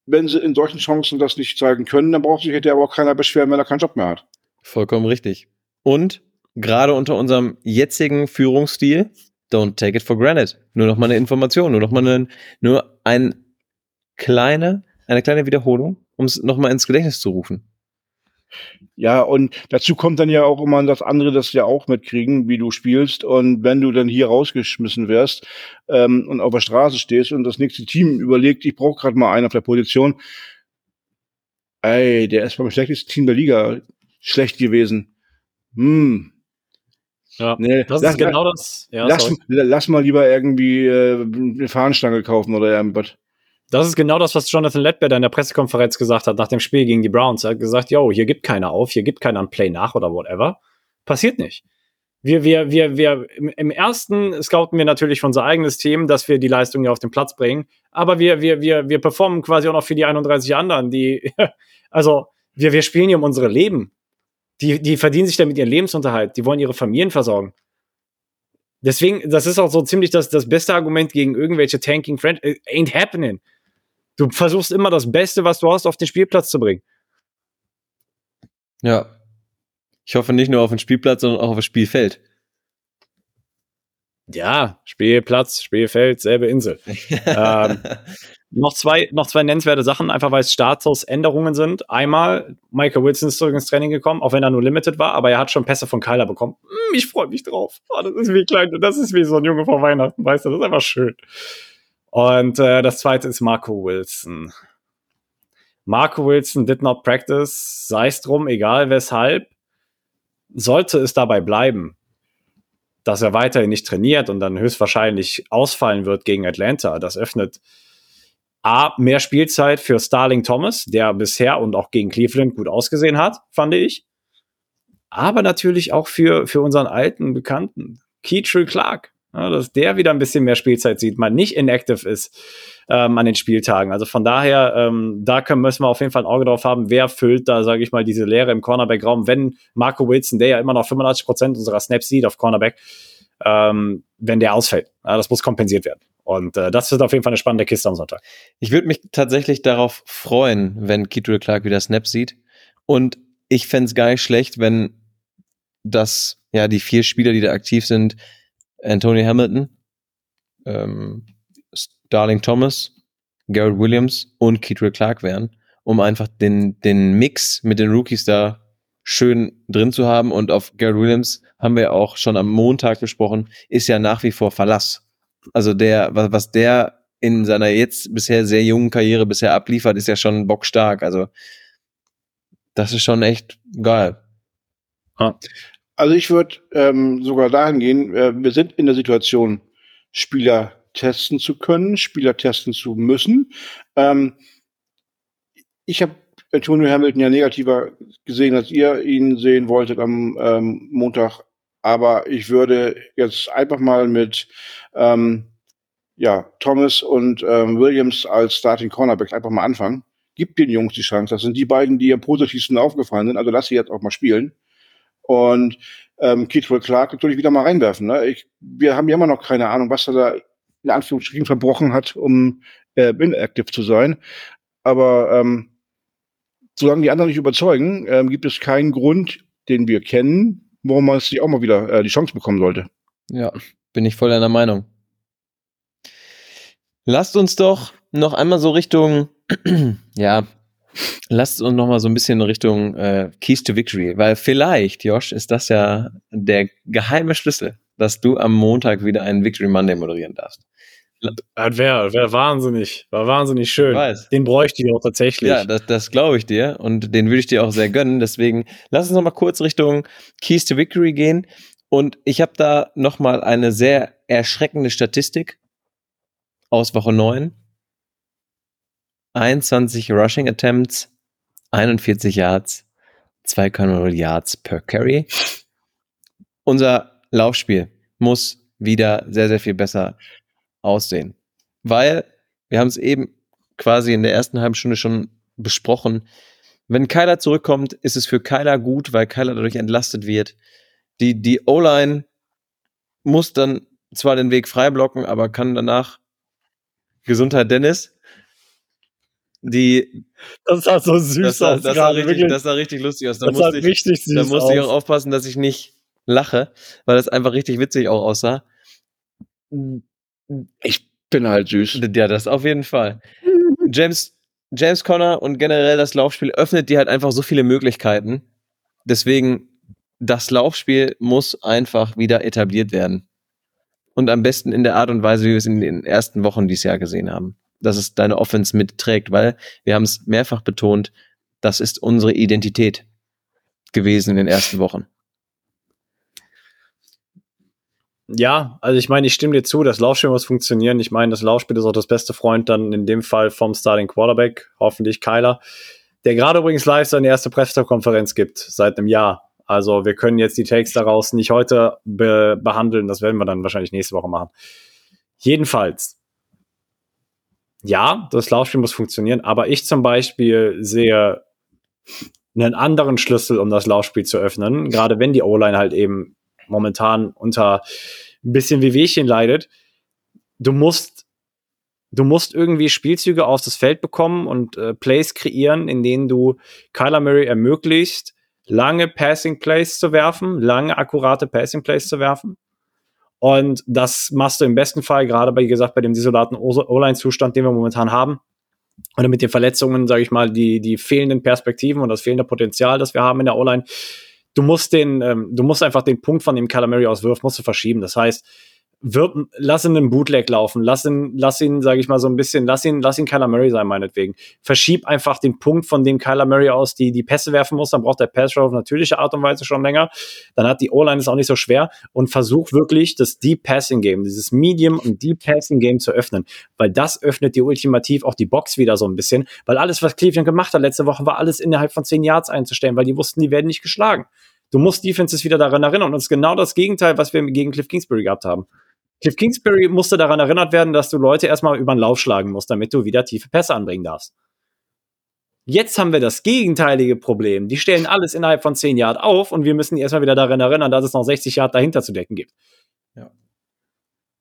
wenn sie in solchen Chancen das nicht zeigen können, dann braucht sich hinterher aber auch keiner beschweren, wenn er keinen Job mehr hat. Vollkommen richtig. Und gerade unter unserem jetzigen Führungsstil, don't take it for granted. Nur noch mal eine Information, nur noch mal eine, nur ein kleine, eine kleine Wiederholung, um es noch mal ins Gedächtnis zu rufen. Ja, und dazu kommt dann ja auch immer das andere, das ja auch mitkriegen, wie du spielst. Und wenn du dann hier rausgeschmissen wirst ähm, und auf der Straße stehst und das nächste Team überlegt, ich brauche gerade mal einen auf der Position, ey, der ist beim schlechtesten Team der Liga schlecht gewesen. Hm. Ja. Nee, Das lass, ist genau das. Ja, lass, lass mal lieber irgendwie äh, eine Fahnenstange kaufen oder irgendwas. Das ist genau das, was Jonathan Ledbetter in der Pressekonferenz gesagt hat nach dem Spiel gegen die Browns. Er hat gesagt, yo, hier gibt keiner auf, hier gibt keiner ein Play nach oder whatever. Passiert nicht. Wir, wir, wir, wir, im, ersten scouten wir natürlich für unser eigenes Team, dass wir die Leistung hier auf den Platz bringen. Aber wir, wir, wir, wir performen quasi auch noch für die 31 anderen, die, also, wir, wir spielen hier um unsere Leben. Die, die verdienen sich damit ihren Lebensunterhalt. Die wollen ihre Familien versorgen. Deswegen, das ist auch so ziemlich das, das beste Argument gegen irgendwelche Tanking Friends. Ain't happening. Du versuchst immer das Beste, was du hast, auf den Spielplatz zu bringen. Ja. Ich hoffe nicht nur auf den Spielplatz, sondern auch auf das Spielfeld. Ja, Spielplatz, Spielfeld, selbe Insel. ähm, noch zwei, noch zwei nennenswerte Sachen, einfach weil es Statusänderungen sind. Einmal, Michael Wilson ist zurück ins Training gekommen, auch wenn er nur limited war, aber er hat schon Pässe von Kyler bekommen. Hm, ich freue mich drauf. Oh, das ist wie klein, das ist wie so ein Junge vor Weihnachten, weißt du, das ist einfach schön. Und äh, das zweite ist Marco Wilson. Marco Wilson did not practice, sei es drum, egal weshalb. Sollte es dabei bleiben, dass er weiterhin nicht trainiert und dann höchstwahrscheinlich ausfallen wird gegen Atlanta, das öffnet A, mehr Spielzeit für Starling Thomas, der bisher und auch gegen Cleveland gut ausgesehen hat, fand ich. Aber natürlich auch für, für unseren alten Bekannten, Keatrill Clark, ja, dass der wieder ein bisschen mehr Spielzeit sieht, man nicht inactive ist ähm, an den Spieltagen. Also von daher, ähm, da können, müssen wir auf jeden Fall ein Auge drauf haben, wer füllt da, sage ich mal, diese Leere im Cornerback-Raum, wenn Marco Wilson, der ja immer noch 85% unserer Snaps sieht auf Cornerback, ähm, wenn der ausfällt. Ja, das muss kompensiert werden. Und äh, das wird auf jeden Fall eine spannende Kiste am Sonntag. Ich würde mich tatsächlich darauf freuen, wenn Keaton Clark wieder Snaps sieht. Und ich fände es gar nicht schlecht, wenn das, ja, die vier Spieler, die da aktiv sind, Anthony Hamilton, ähm, Starling Thomas, Garrett Williams und Keaton Clark wären, um einfach den, den Mix mit den Rookies da schön drin zu haben. Und auf Garrett Williams haben wir auch schon am Montag besprochen, ist ja nach wie vor Verlass. Also der, was, was der in seiner jetzt bisher sehr jungen Karriere bisher abliefert, ist ja schon bockstark. Also das ist schon echt geil. Also ich würde ähm, sogar dahin gehen, äh, wir sind in der Situation, Spieler testen zu können, Spieler testen zu müssen. Ähm, ich habe Antonio Hamilton ja negativer gesehen, als ihr ihn sehen wolltet am ähm, Montag. Aber ich würde jetzt einfach mal mit ähm, ja, Thomas und ähm, Williams als Starting Cornerbacks einfach mal anfangen. Gibt den Jungs die Chance. Das sind die beiden, die am positivsten aufgefallen sind. Also lass sie jetzt auch mal spielen. Und ähm, Keith Clark natürlich wieder mal reinwerfen. Ne? Ich, wir haben ja immer noch keine Ahnung, was er da in Anführungsstrichen verbrochen hat, um äh, inactive zu sein. Aber ähm, solange die anderen nicht überzeugen, ähm, gibt es keinen Grund, den wir kennen, warum man sich auch mal wieder äh, die Chance bekommen sollte. Ja, bin ich voll deiner Meinung. Lasst uns doch noch einmal so Richtung, ja, lasst uns noch mal so ein bisschen Richtung äh, Keys to Victory, weil vielleicht, Josh, ist das ja der geheime Schlüssel, dass du am Montag wieder einen Victory Monday moderieren darfst. Das wäre wär wahnsinnig, war wahnsinnig schön. Den bräuchte ich auch tatsächlich. Ja, das, das glaube ich dir und den würde ich dir auch sehr gönnen. Deswegen lass uns noch mal kurz Richtung Keys to Victory gehen. Und ich habe da noch mal eine sehr erschreckende Statistik aus Woche 9. 21 Rushing Attempts, 41 Yards, 2,0 Yards per Carry. Unser Laufspiel muss wieder sehr, sehr viel besser aussehen. Weil, wir haben es eben quasi in der ersten halben Stunde schon besprochen, wenn Kyler zurückkommt, ist es für Kyler gut, weil Kyler dadurch entlastet wird. Die, die O-Line muss dann zwar den Weg frei blocken, aber kann danach Gesundheit Dennis. Die, Das sah so süß das, sah, aus. das, sah richtig, wirklich. das sah richtig lustig aus. Da Das sah musste ich, richtig süß da musste ich aus. auch aufpassen, dass ich nicht lache, weil das einfach richtig witzig auch aussah. Ich bin halt süß. Ja, das auf jeden Fall. James, James Conner und generell das Laufspiel öffnet dir halt einfach so viele Möglichkeiten. Deswegen, das Laufspiel muss einfach wieder etabliert werden. Und am besten in der Art und Weise, wie wir es in den ersten Wochen dieses Jahr gesehen haben. Dass es deine Offense mitträgt, weil wir haben es mehrfach betont, das ist unsere Identität gewesen in den ersten Wochen. Ja, also ich meine, ich stimme dir zu, das Laufspiel muss funktionieren. Ich meine, das Laufspiel ist auch das beste Freund dann in dem Fall vom Starting Quarterback, hoffentlich Kyler, der gerade übrigens live seine erste Pressekonferenz gibt, seit einem Jahr. Also wir können jetzt die Takes daraus nicht heute be behandeln, das werden wir dann wahrscheinlich nächste Woche machen. Jedenfalls, ja, das Laufspiel muss funktionieren, aber ich zum Beispiel sehe einen anderen Schlüssel, um das Laufspiel zu öffnen, gerade wenn die O-Line halt eben momentan unter ein bisschen Wehwehchen leidet. Du musst, du musst irgendwie Spielzüge auf das Feld bekommen und äh, Plays kreieren, in denen du Kyler Murray ermöglicht, lange Passing Plays zu werfen, lange akkurate Passing Plays zu werfen. Und das machst du im besten Fall gerade bei, wie gesagt, bei dem desolaten O-Line-Zustand, den wir momentan haben. Oder mit den Verletzungen, sage ich mal, die, die fehlenden Perspektiven und das fehlende Potenzial, das wir haben in der O-Line. Du musst den, ähm, du musst einfach den Punkt, von dem Calamari aus musst du verschieben. Das heißt, wirf, lass ihn einen Bootleg laufen, lass ihn, lass ihn, sage ich mal so ein bisschen, lass ihn, lass ihn Kyler Murray sein, meinetwegen. Verschieb einfach den Punkt, von dem Kyler Murray aus die, die Pässe werfen muss, dann braucht der Pass auf natürliche Art und Weise schon länger. Dann hat die O-Line es auch nicht so schwer und versuch wirklich das Deep Passing Game, dieses Medium und Deep Passing Game zu öffnen, weil das öffnet dir ultimativ auch die Box wieder so ein bisschen, weil alles, was Cleveland gemacht hat letzte Woche, war alles innerhalb von zehn Yards einzustellen, weil die wussten, die werden nicht geschlagen. Du musst Defenses wieder daran erinnern und das ist genau das Gegenteil, was wir gegen Cliff Kingsbury gehabt haben. Cliff Kingsbury musste daran erinnert werden, dass du Leute erstmal über den Lauf schlagen musst, damit du wieder tiefe Pässe anbringen darfst. Jetzt haben wir das gegenteilige Problem. Die stellen alles innerhalb von 10 Yard auf und wir müssen die erstmal wieder daran erinnern, dass es noch 60 Yard dahinter zu decken gibt. Ja.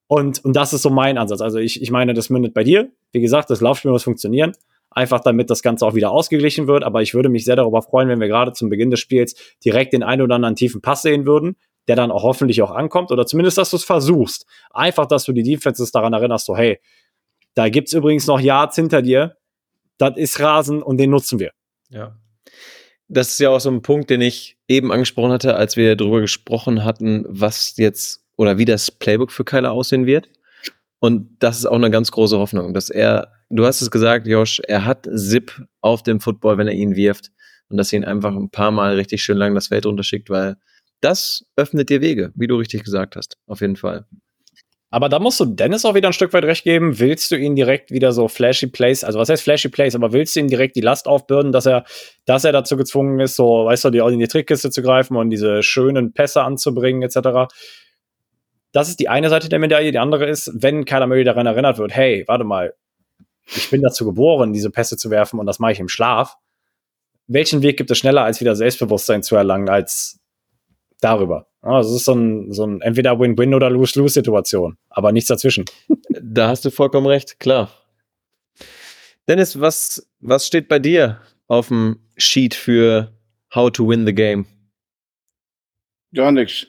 Und, und das ist so mein Ansatz. Also ich, ich meine, das mündet bei dir. Wie gesagt, das Laufspiel muss funktionieren. Einfach damit das Ganze auch wieder ausgeglichen wird. Aber ich würde mich sehr darüber freuen, wenn wir gerade zum Beginn des Spiels direkt den einen oder anderen tiefen Pass sehen würden, der dann auch hoffentlich auch ankommt. Oder zumindest, dass du es versuchst. Einfach, dass du die Defenses daran erinnerst, so, hey, da gibt's übrigens noch Yards hinter dir. Das ist Rasen und den nutzen wir. Ja. Das ist ja auch so ein Punkt, den ich eben angesprochen hatte, als wir darüber gesprochen hatten, was jetzt oder wie das Playbook für Kyler aussehen wird. Und das ist auch eine ganz große Hoffnung, dass er, du hast es gesagt, Josh, er hat Zip auf dem Football, wenn er ihn wirft. Und dass er ihn einfach ein paar Mal richtig schön lang das Feld runterschickt, weil das öffnet dir Wege, wie du richtig gesagt hast. Auf jeden Fall. Aber da musst du Dennis auch wieder ein Stück weit recht geben. Willst du ihn direkt wieder so flashy Plays, also was heißt flashy Plays, aber willst du ihm direkt die Last aufbürden, dass er, dass er dazu gezwungen ist, so, weißt du, die in die Trickkiste zu greifen und diese schönen Pässe anzubringen, etc. Das ist die eine Seite der Medaille. Die andere ist, wenn Kyler Murray daran erinnert wird, hey, warte mal, ich bin dazu geboren, diese Pässe zu werfen und das mache ich im Schlaf. Welchen Weg gibt es schneller, als wieder Selbstbewusstsein zu erlangen, als darüber. Also es ist so ein, so ein entweder Win-Win oder Lose-Lose-Situation, aber nichts dazwischen. Da hast du vollkommen recht, klar. Dennis, was, was steht bei dir auf dem Sheet für How to Win the Game? Gar nichts.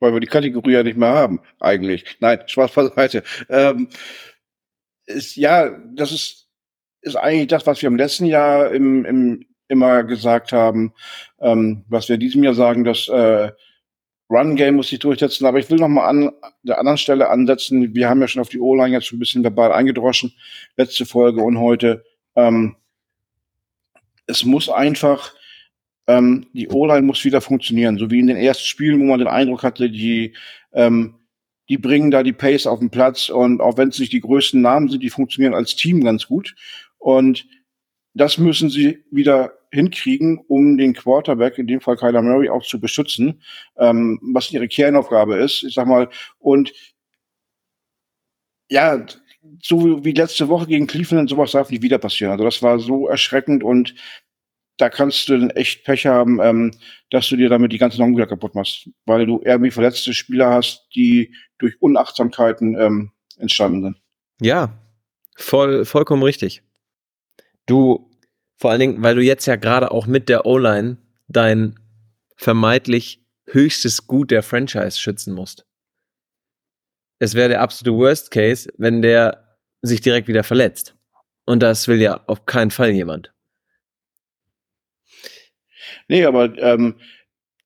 Weil wir die Kategorie ja nicht mehr haben, eigentlich. Nein, Spaß beiseite. Ähm, ist, ja, das ist, ist eigentlich das, was wir im letzten Jahr im, im, immer gesagt haben, ähm, was wir diesem Jahr sagen, dass äh, Run-Game muss sich durchsetzen, aber ich will noch mal an der anderen Stelle ansetzen. Wir haben ja schon auf die O-Line jetzt ein bisschen verbal eingedroschen, letzte Folge und heute. Ähm, es muss einfach, ähm, die O-Line muss wieder funktionieren, so wie in den ersten Spielen, wo man den Eindruck hatte, die, ähm, die bringen da die Pace auf den Platz und auch wenn es nicht die größten Namen sind, die funktionieren als Team ganz gut. Und das müssen sie wieder hinkriegen, um den Quarterback, in dem Fall Kyler Murray, auch zu beschützen, ähm, was ihre Kernaufgabe ist. Ich sag mal, und ja, so wie letzte Woche gegen Cleveland, sowas darf nicht wieder passieren. Also das war so erschreckend und da kannst du dann echt Pech haben, ähm, dass du dir damit die ganze Saison wieder kaputt machst, weil du irgendwie verletzte Spieler hast, die durch Unachtsamkeiten ähm, entstanden sind. Ja, voll, vollkommen richtig. Du vor allen Dingen, weil du jetzt ja gerade auch mit der O-Line dein vermeintlich höchstes Gut der Franchise schützen musst. Es wäre der absolute Worst Case, wenn der sich direkt wieder verletzt. Und das will ja auf keinen Fall jemand. Nee, aber ähm,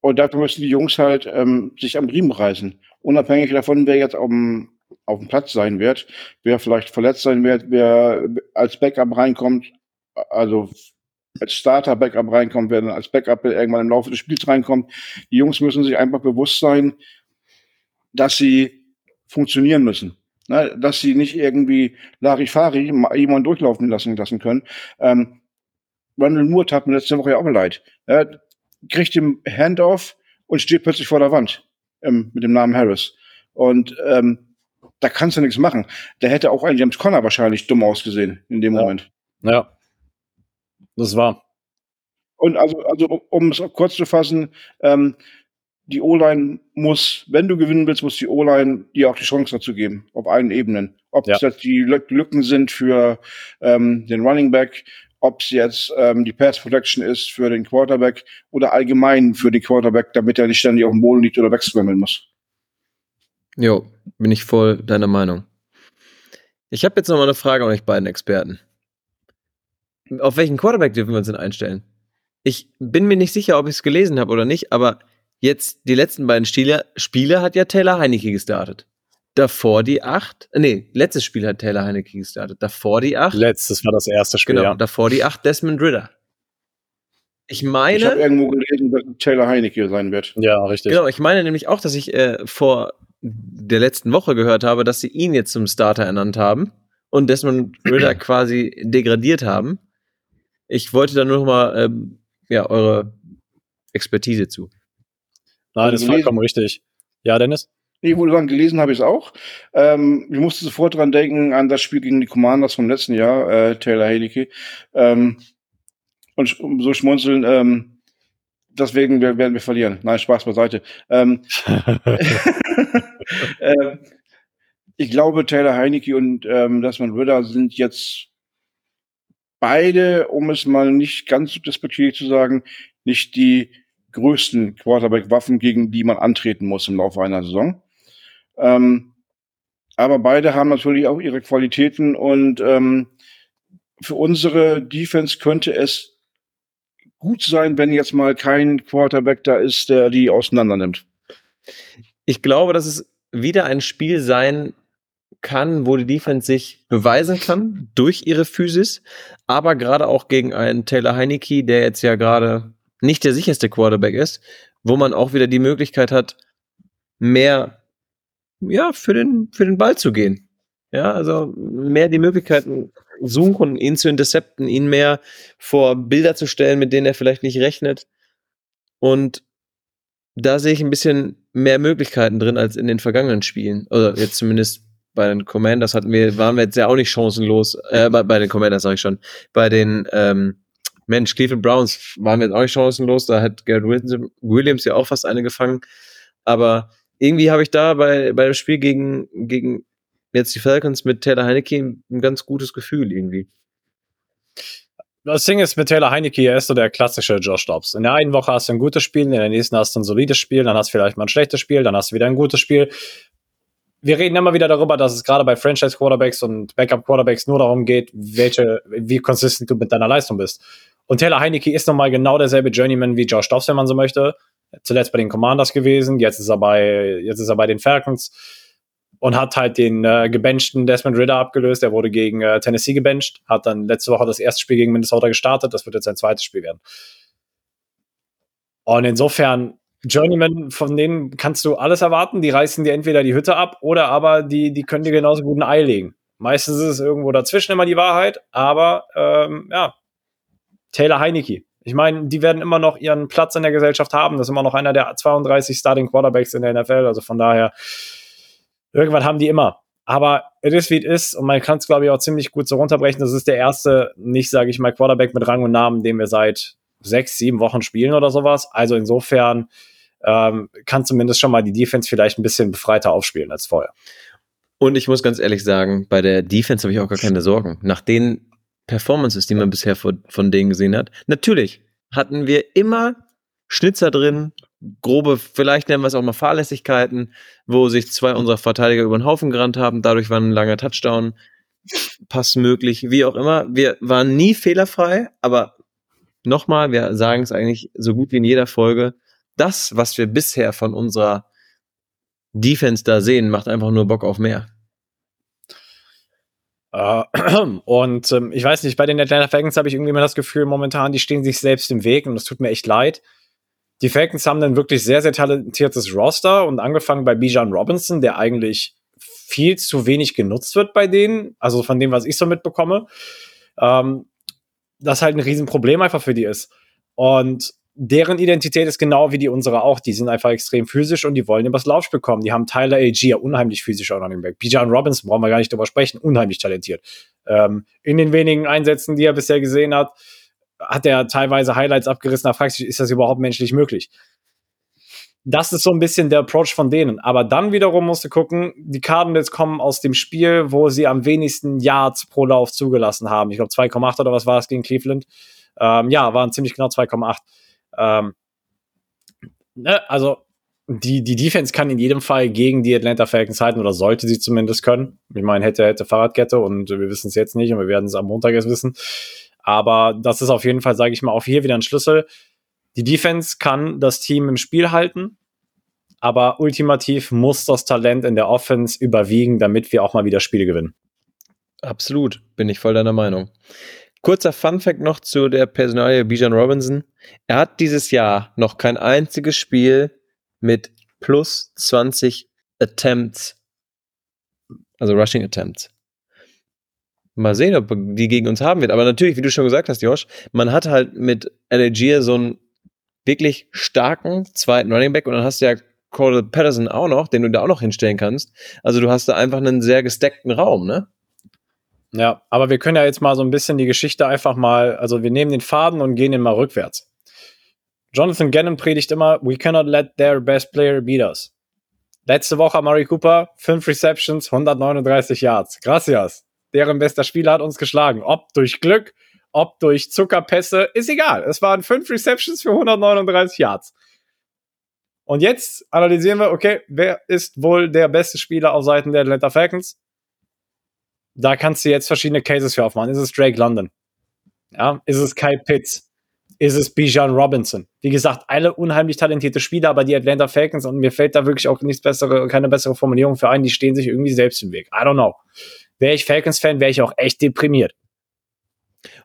und dafür müssen die Jungs halt ähm, sich am Riemen reißen. Unabhängig davon, wer jetzt auf dem, auf dem Platz sein wird, wer vielleicht verletzt sein wird, wer als Backup reinkommt, also als Starter-Backup reinkommt, wer dann als Backup irgendwann im Laufe des Spiels reinkommt. Die Jungs müssen sich einfach bewusst sein, dass sie funktionieren müssen. Ne? Dass sie nicht irgendwie Larifari jemanden durchlaufen lassen, lassen können. Ähm, Randall Moore tat mir letzte Woche ja auch leid. Er kriegt den Handoff und steht plötzlich vor der Wand ähm, mit dem Namen Harris. Und ähm, da kannst du nichts machen. Da hätte auch ein James Conner wahrscheinlich dumm ausgesehen in dem ja. Moment. Ja. Das war. Und also, also um es kurz zu fassen, ähm, die O-Line muss, wenn du gewinnen willst, muss die O-Line dir auch die Chance dazu geben, auf allen Ebenen. Ob es jetzt die Lücken sind für ähm, den Running Back, ob es jetzt ähm, die Pass Protection ist für den Quarterback oder allgemein für den Quarterback, damit er nicht ständig auf dem Boden liegt oder wegscrammeln muss. Jo, bin ich voll deiner Meinung. Ich habe jetzt noch mal eine Frage an euch beiden Experten. Auf welchen Quarterback dürfen wir uns denn einstellen? Ich bin mir nicht sicher, ob ich es gelesen habe oder nicht, aber jetzt die letzten beiden Spiele, Spiele hat ja Taylor Heinecke gestartet. Davor die acht, nee, letztes Spiel hat Taylor Heinecke gestartet. Davor die acht. Letztes war das erste Spiel. Genau, ja. davor die acht Desmond Ritter. Ich meine. Ich habe irgendwo gelesen, dass Taylor Heinecke sein wird. Ja, richtig. Genau, ich meine nämlich auch, dass ich äh, vor der letzten Woche gehört habe, dass sie ihn jetzt zum Starter ernannt haben und Desmond Ritter quasi degradiert haben. Ich wollte da nur noch mal ähm, ja, eure Expertise zu. Nein, das ist vollkommen richtig. Ja, Dennis? Ich würde sagen, gelesen habe ich es auch. Ähm, ich musste sofort dran denken an das Spiel gegen die Commanders vom letzten Jahr, äh, Taylor Heilicke. Ähm, und so schmunzeln, ähm, deswegen werden wir verlieren. Nein, Spaß beiseite. Ähm, äh, ich glaube, Taylor Heinecke und ähm, Desmond Ritter sind jetzt beide, um es mal nicht ganz so despektierlich zu sagen, nicht die größten Quarterback-Waffen, gegen die man antreten muss im Laufe einer Saison. Ähm, aber beide haben natürlich auch ihre Qualitäten und ähm, für unsere Defense könnte es gut sein, wenn jetzt mal kein Quarterback da ist, der die auseinander nimmt. Ich glaube, dass es wieder ein Spiel sein kann, wo die Defense sich beweisen kann durch ihre Physis, aber gerade auch gegen einen Taylor Heineke, der jetzt ja gerade nicht der sicherste Quarterback ist, wo man auch wieder die Möglichkeit hat, mehr ja, für den, für den Ball zu gehen. Ja, also mehr die Möglichkeiten suchen, ihn zu intercepten, ihn mehr vor Bilder zu stellen, mit denen er vielleicht nicht rechnet. Und da sehe ich ein bisschen mehr Möglichkeiten drin als in den vergangenen Spielen. Oder jetzt zumindest bei den Commanders hatten wir, waren wir jetzt ja auch nicht chancenlos, äh, bei, bei den Commanders sage ich schon, bei den ähm, Mensch, Cleveland Browns waren wir jetzt auch nicht chancenlos, da hat Garrett Williams ja auch fast eine gefangen. Aber irgendwie habe ich da bei, bei dem Spiel gegen, gegen jetzt die Falcons mit Taylor Heineke ein ganz gutes Gefühl irgendwie. Das Ding ist mit Taylor Heineke, er ist so der klassische Josh Dobbs. In der einen Woche hast du ein gutes Spiel, in der nächsten hast du ein solides Spiel, dann hast du vielleicht mal ein schlechtes Spiel, dann hast du wieder ein gutes Spiel. Wir reden immer wieder darüber, dass es gerade bei Franchise Quarterbacks und Backup Quarterbacks nur darum geht, welche, wie konsistent du mit deiner Leistung bist. Und Taylor Heineke ist nochmal genau derselbe Journeyman wie Josh Dobbs, wenn man so möchte. Zuletzt bei den Commanders gewesen, jetzt ist er bei, jetzt ist er bei den Falcons und hat halt den äh, gebenchten Desmond Ritter abgelöst. Er wurde gegen äh, Tennessee gebencht, hat dann letzte Woche das erste Spiel gegen Minnesota gestartet. Das wird jetzt sein zweites Spiel werden. Und insofern, Journeyman, von denen kannst du alles erwarten. Die reißen dir entweder die Hütte ab oder aber die, die können dir genauso gut ein Ei legen. Meistens ist es irgendwo dazwischen immer die Wahrheit, aber ähm, ja, Taylor Heinecke. Ich meine, die werden immer noch ihren Platz in der Gesellschaft haben. Das ist immer noch einer der 32 Starting Quarterbacks in der NFL. Also von daher, Irgendwann haben die immer. Aber it is wie it is und man kann es, glaube ich, auch ziemlich gut so runterbrechen. Das ist der erste, nicht, sage ich mal, Quarterback mit Rang und Namen, den wir seit sechs, sieben Wochen spielen oder sowas. Also insofern ähm, kann zumindest schon mal die Defense vielleicht ein bisschen befreiter aufspielen als vorher. Und ich muss ganz ehrlich sagen, bei der Defense habe ich auch gar keine Sorgen. Nach den Performances, die man bisher von, von denen gesehen hat. Natürlich hatten wir immer Schnitzer drin, grobe, vielleicht nennen wir es auch mal Fahrlässigkeiten, wo sich zwei unserer Verteidiger über den Haufen gerannt haben. Dadurch war ein langer Touchdown, Pass möglich, wie auch immer. Wir waren nie fehlerfrei, aber nochmal, wir sagen es eigentlich so gut wie in jeder Folge. Das, was wir bisher von unserer Defense da sehen, macht einfach nur Bock auf mehr. Uh, und ähm, ich weiß nicht, bei den Atlanta Falcons habe ich irgendwie immer das Gefühl, momentan, die stehen sich selbst im Weg und das tut mir echt leid. Die Falcons haben dann wirklich sehr, sehr talentiertes Roster und angefangen bei Bijan Robinson, der eigentlich viel zu wenig genutzt wird bei denen, also von dem, was ich so mitbekomme, ähm, das halt ein Riesenproblem einfach für die ist. Und deren Identität ist genau wie die unsere auch. Die sind einfach extrem physisch und die wollen übers Laufspiel kommen. Die haben Tyler A.G., ja unheimlich physischer Running Back. Bijan Robinson, brauchen wir gar nicht drüber sprechen, unheimlich talentiert. Ähm, in den wenigen Einsätzen, die er bisher gesehen hat, hat er teilweise Highlights abgerissen, da fragst du dich, ist das überhaupt menschlich möglich? Das ist so ein bisschen der Approach von denen. Aber dann wiederum musst du gucken, die Cardinals kommen aus dem Spiel, wo sie am wenigsten Yards pro Lauf zugelassen haben. Ich glaube 2,8 oder was war es gegen Cleveland? Ähm, ja, waren ziemlich genau 2,8. Ähm, ne, also die, die Defense kann in jedem Fall gegen die Atlanta Falcons halten oder sollte sie zumindest können. Ich meine, hätte, hätte Fahrradkette und wir wissen es jetzt nicht und wir werden es am Montag erst wissen. Aber das ist auf jeden Fall, sage ich mal, auch hier wieder ein Schlüssel. Die Defense kann das Team im Spiel halten, aber ultimativ muss das Talent in der Offense überwiegen, damit wir auch mal wieder Spiele gewinnen. Absolut, bin ich voll deiner Meinung. Kurzer Fun-Fact noch zu der Personalie Bijan Robinson. Er hat dieses Jahr noch kein einziges Spiel mit plus 20 Attempts, also Rushing Attempts. Mal sehen, ob die gegen uns haben wird. Aber natürlich, wie du schon gesagt hast, Josh, man hat halt mit Allegier so einen wirklich starken zweiten Running Back und dann hast du ja Cordell Patterson auch noch, den du da auch noch hinstellen kannst. Also du hast da einfach einen sehr gesteckten Raum, ne? Ja, aber wir können ja jetzt mal so ein bisschen die Geschichte einfach mal, also wir nehmen den Faden und gehen den mal rückwärts. Jonathan Gannon predigt immer, we cannot let their best player beat us. Letzte Woche Amari Cooper, 5 Receptions, 139 Yards. Gracias. Deren bester Spieler hat uns geschlagen. Ob durch Glück, ob durch Zuckerpässe, ist egal. Es waren 5 Receptions für 139 Yards. Und jetzt analysieren wir, okay, wer ist wohl der beste Spieler auf Seiten der Atlanta Falcons? Da kannst du jetzt verschiedene Cases für aufmachen. Ist es Drake London? Ja, ist es Kyle Pitts? Ist es Bijan Robinson? Wie gesagt, alle unheimlich talentierte Spieler, aber die Atlanta Falcons und mir fällt da wirklich auch nichts bessere, keine bessere Formulierung für ein, die stehen sich irgendwie selbst im Weg. I don't know. Wäre ich Falcons-Fan, wäre ich auch echt deprimiert.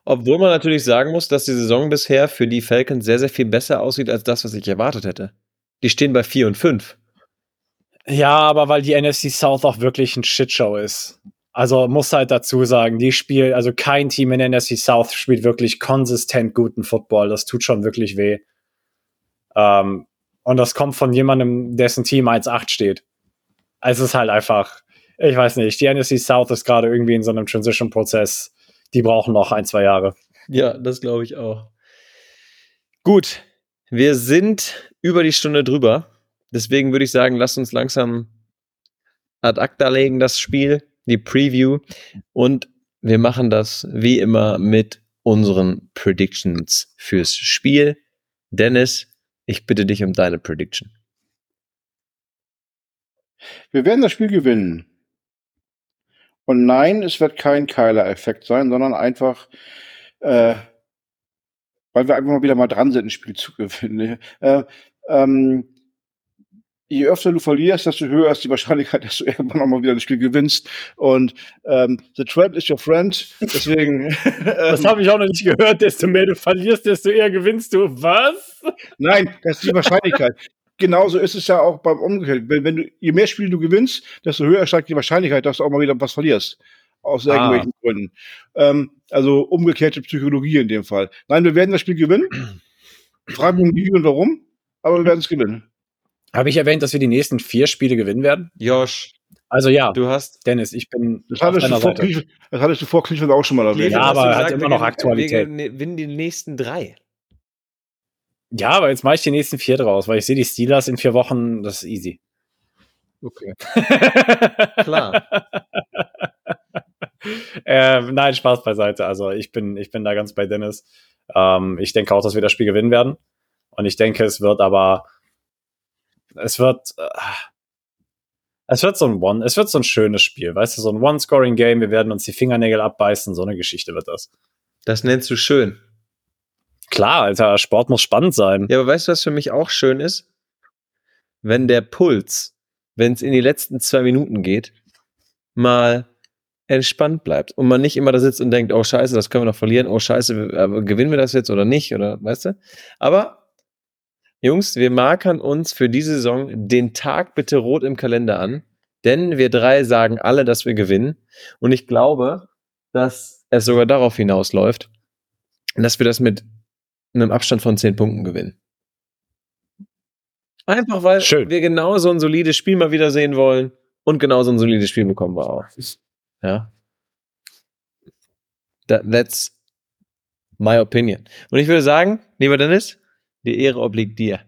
Obwohl man natürlich sagen muss, dass die Saison bisher für die Falcons sehr, sehr viel besser aussieht als das, was ich erwartet hätte. Die stehen bei 4 und 5. Ja, aber weil die NFC South auch wirklich ein Shitshow ist. Also muss halt dazu sagen, die spielen, also kein Team in der NFC South spielt wirklich konsistent guten Football. Das tut schon wirklich weh. Ähm, und das kommt von jemandem, dessen Team 1-8 steht. Also es ist halt einfach, ich weiß nicht, die NFC South ist gerade irgendwie in so einem Transition-Prozess. Die brauchen noch ein, zwei Jahre. Ja, das glaube ich auch. Gut, wir sind über die Stunde drüber. Deswegen würde ich sagen, lasst uns langsam ad acta legen, das Spiel die Preview. Und wir machen das wie immer mit unseren Predictions fürs Spiel. Dennis, ich bitte dich um deine Prediction. Wir werden das Spiel gewinnen. Und nein, es wird kein Keiler-Effekt sein, sondern einfach, äh, weil wir einfach mal wieder mal dran sind, ein Spiel zu gewinnen. Äh, ähm, je öfter du verlierst, desto höher ist die Wahrscheinlichkeit, dass du irgendwann auch mal wieder ein Spiel gewinnst. Und ähm, the trend is your friend. Deswegen. das habe ich auch noch nicht gehört. Desto mehr du verlierst, desto eher gewinnst du. Was? Nein, das ist die Wahrscheinlichkeit. Genauso ist es ja auch beim Umgekehrt. Wenn, wenn du, je mehr Spiele du gewinnst, desto höher steigt die Wahrscheinlichkeit, dass du auch mal wieder was verlierst. Aus ah. irgendwelchen Gründen. Ähm, also umgekehrte Psychologie in dem Fall. Nein, wir werden das Spiel gewinnen. Frage mich wie und warum, aber wir werden es gewinnen. Habe ich erwähnt, dass wir die nächsten vier Spiele gewinnen werden? Josh. Also ja, du hast Dennis, ich bin. Das hattest, du vor, das hattest du vor Cleveland auch schon mal erwähnt. Ja, aber er hat immer noch Aktualität. Wir gewinnen die nächsten drei. Ja, aber jetzt mache ich die nächsten vier draus, weil ich sehe die Steelers in vier Wochen, das ist easy. Okay. Klar. äh, nein, Spaß beiseite. Also ich bin, ich bin da ganz bei Dennis. Ähm, ich denke auch, dass wir das Spiel gewinnen werden. Und ich denke, es wird aber es wird, äh, es wird so ein One, es wird so ein schönes Spiel, weißt du, so ein One-Scoring-Game, wir werden uns die Fingernägel abbeißen, so eine Geschichte wird das. Das nennst du schön. Klar, Alter, Sport muss spannend sein. Ja, aber weißt du, was für mich auch schön ist? Wenn der Puls, wenn es in die letzten zwei Minuten geht, mal entspannt bleibt und man nicht immer da sitzt und denkt, oh scheiße, das können wir noch verlieren, oh scheiße, gewinnen wir das jetzt oder nicht, oder weißt du? Aber Jungs, wir markern uns für diese Saison den Tag bitte rot im Kalender an, denn wir drei sagen alle, dass wir gewinnen. Und ich glaube, dass es sogar darauf hinausläuft, dass wir das mit einem Abstand von zehn Punkten gewinnen. Einfach weil Schön. wir genau so ein solides Spiel mal wieder sehen wollen und genau so ein solides Spiel bekommen wir auch. Ja. That, that's my opinion. Und ich würde sagen, lieber Dennis, die Ehre obliegt dir.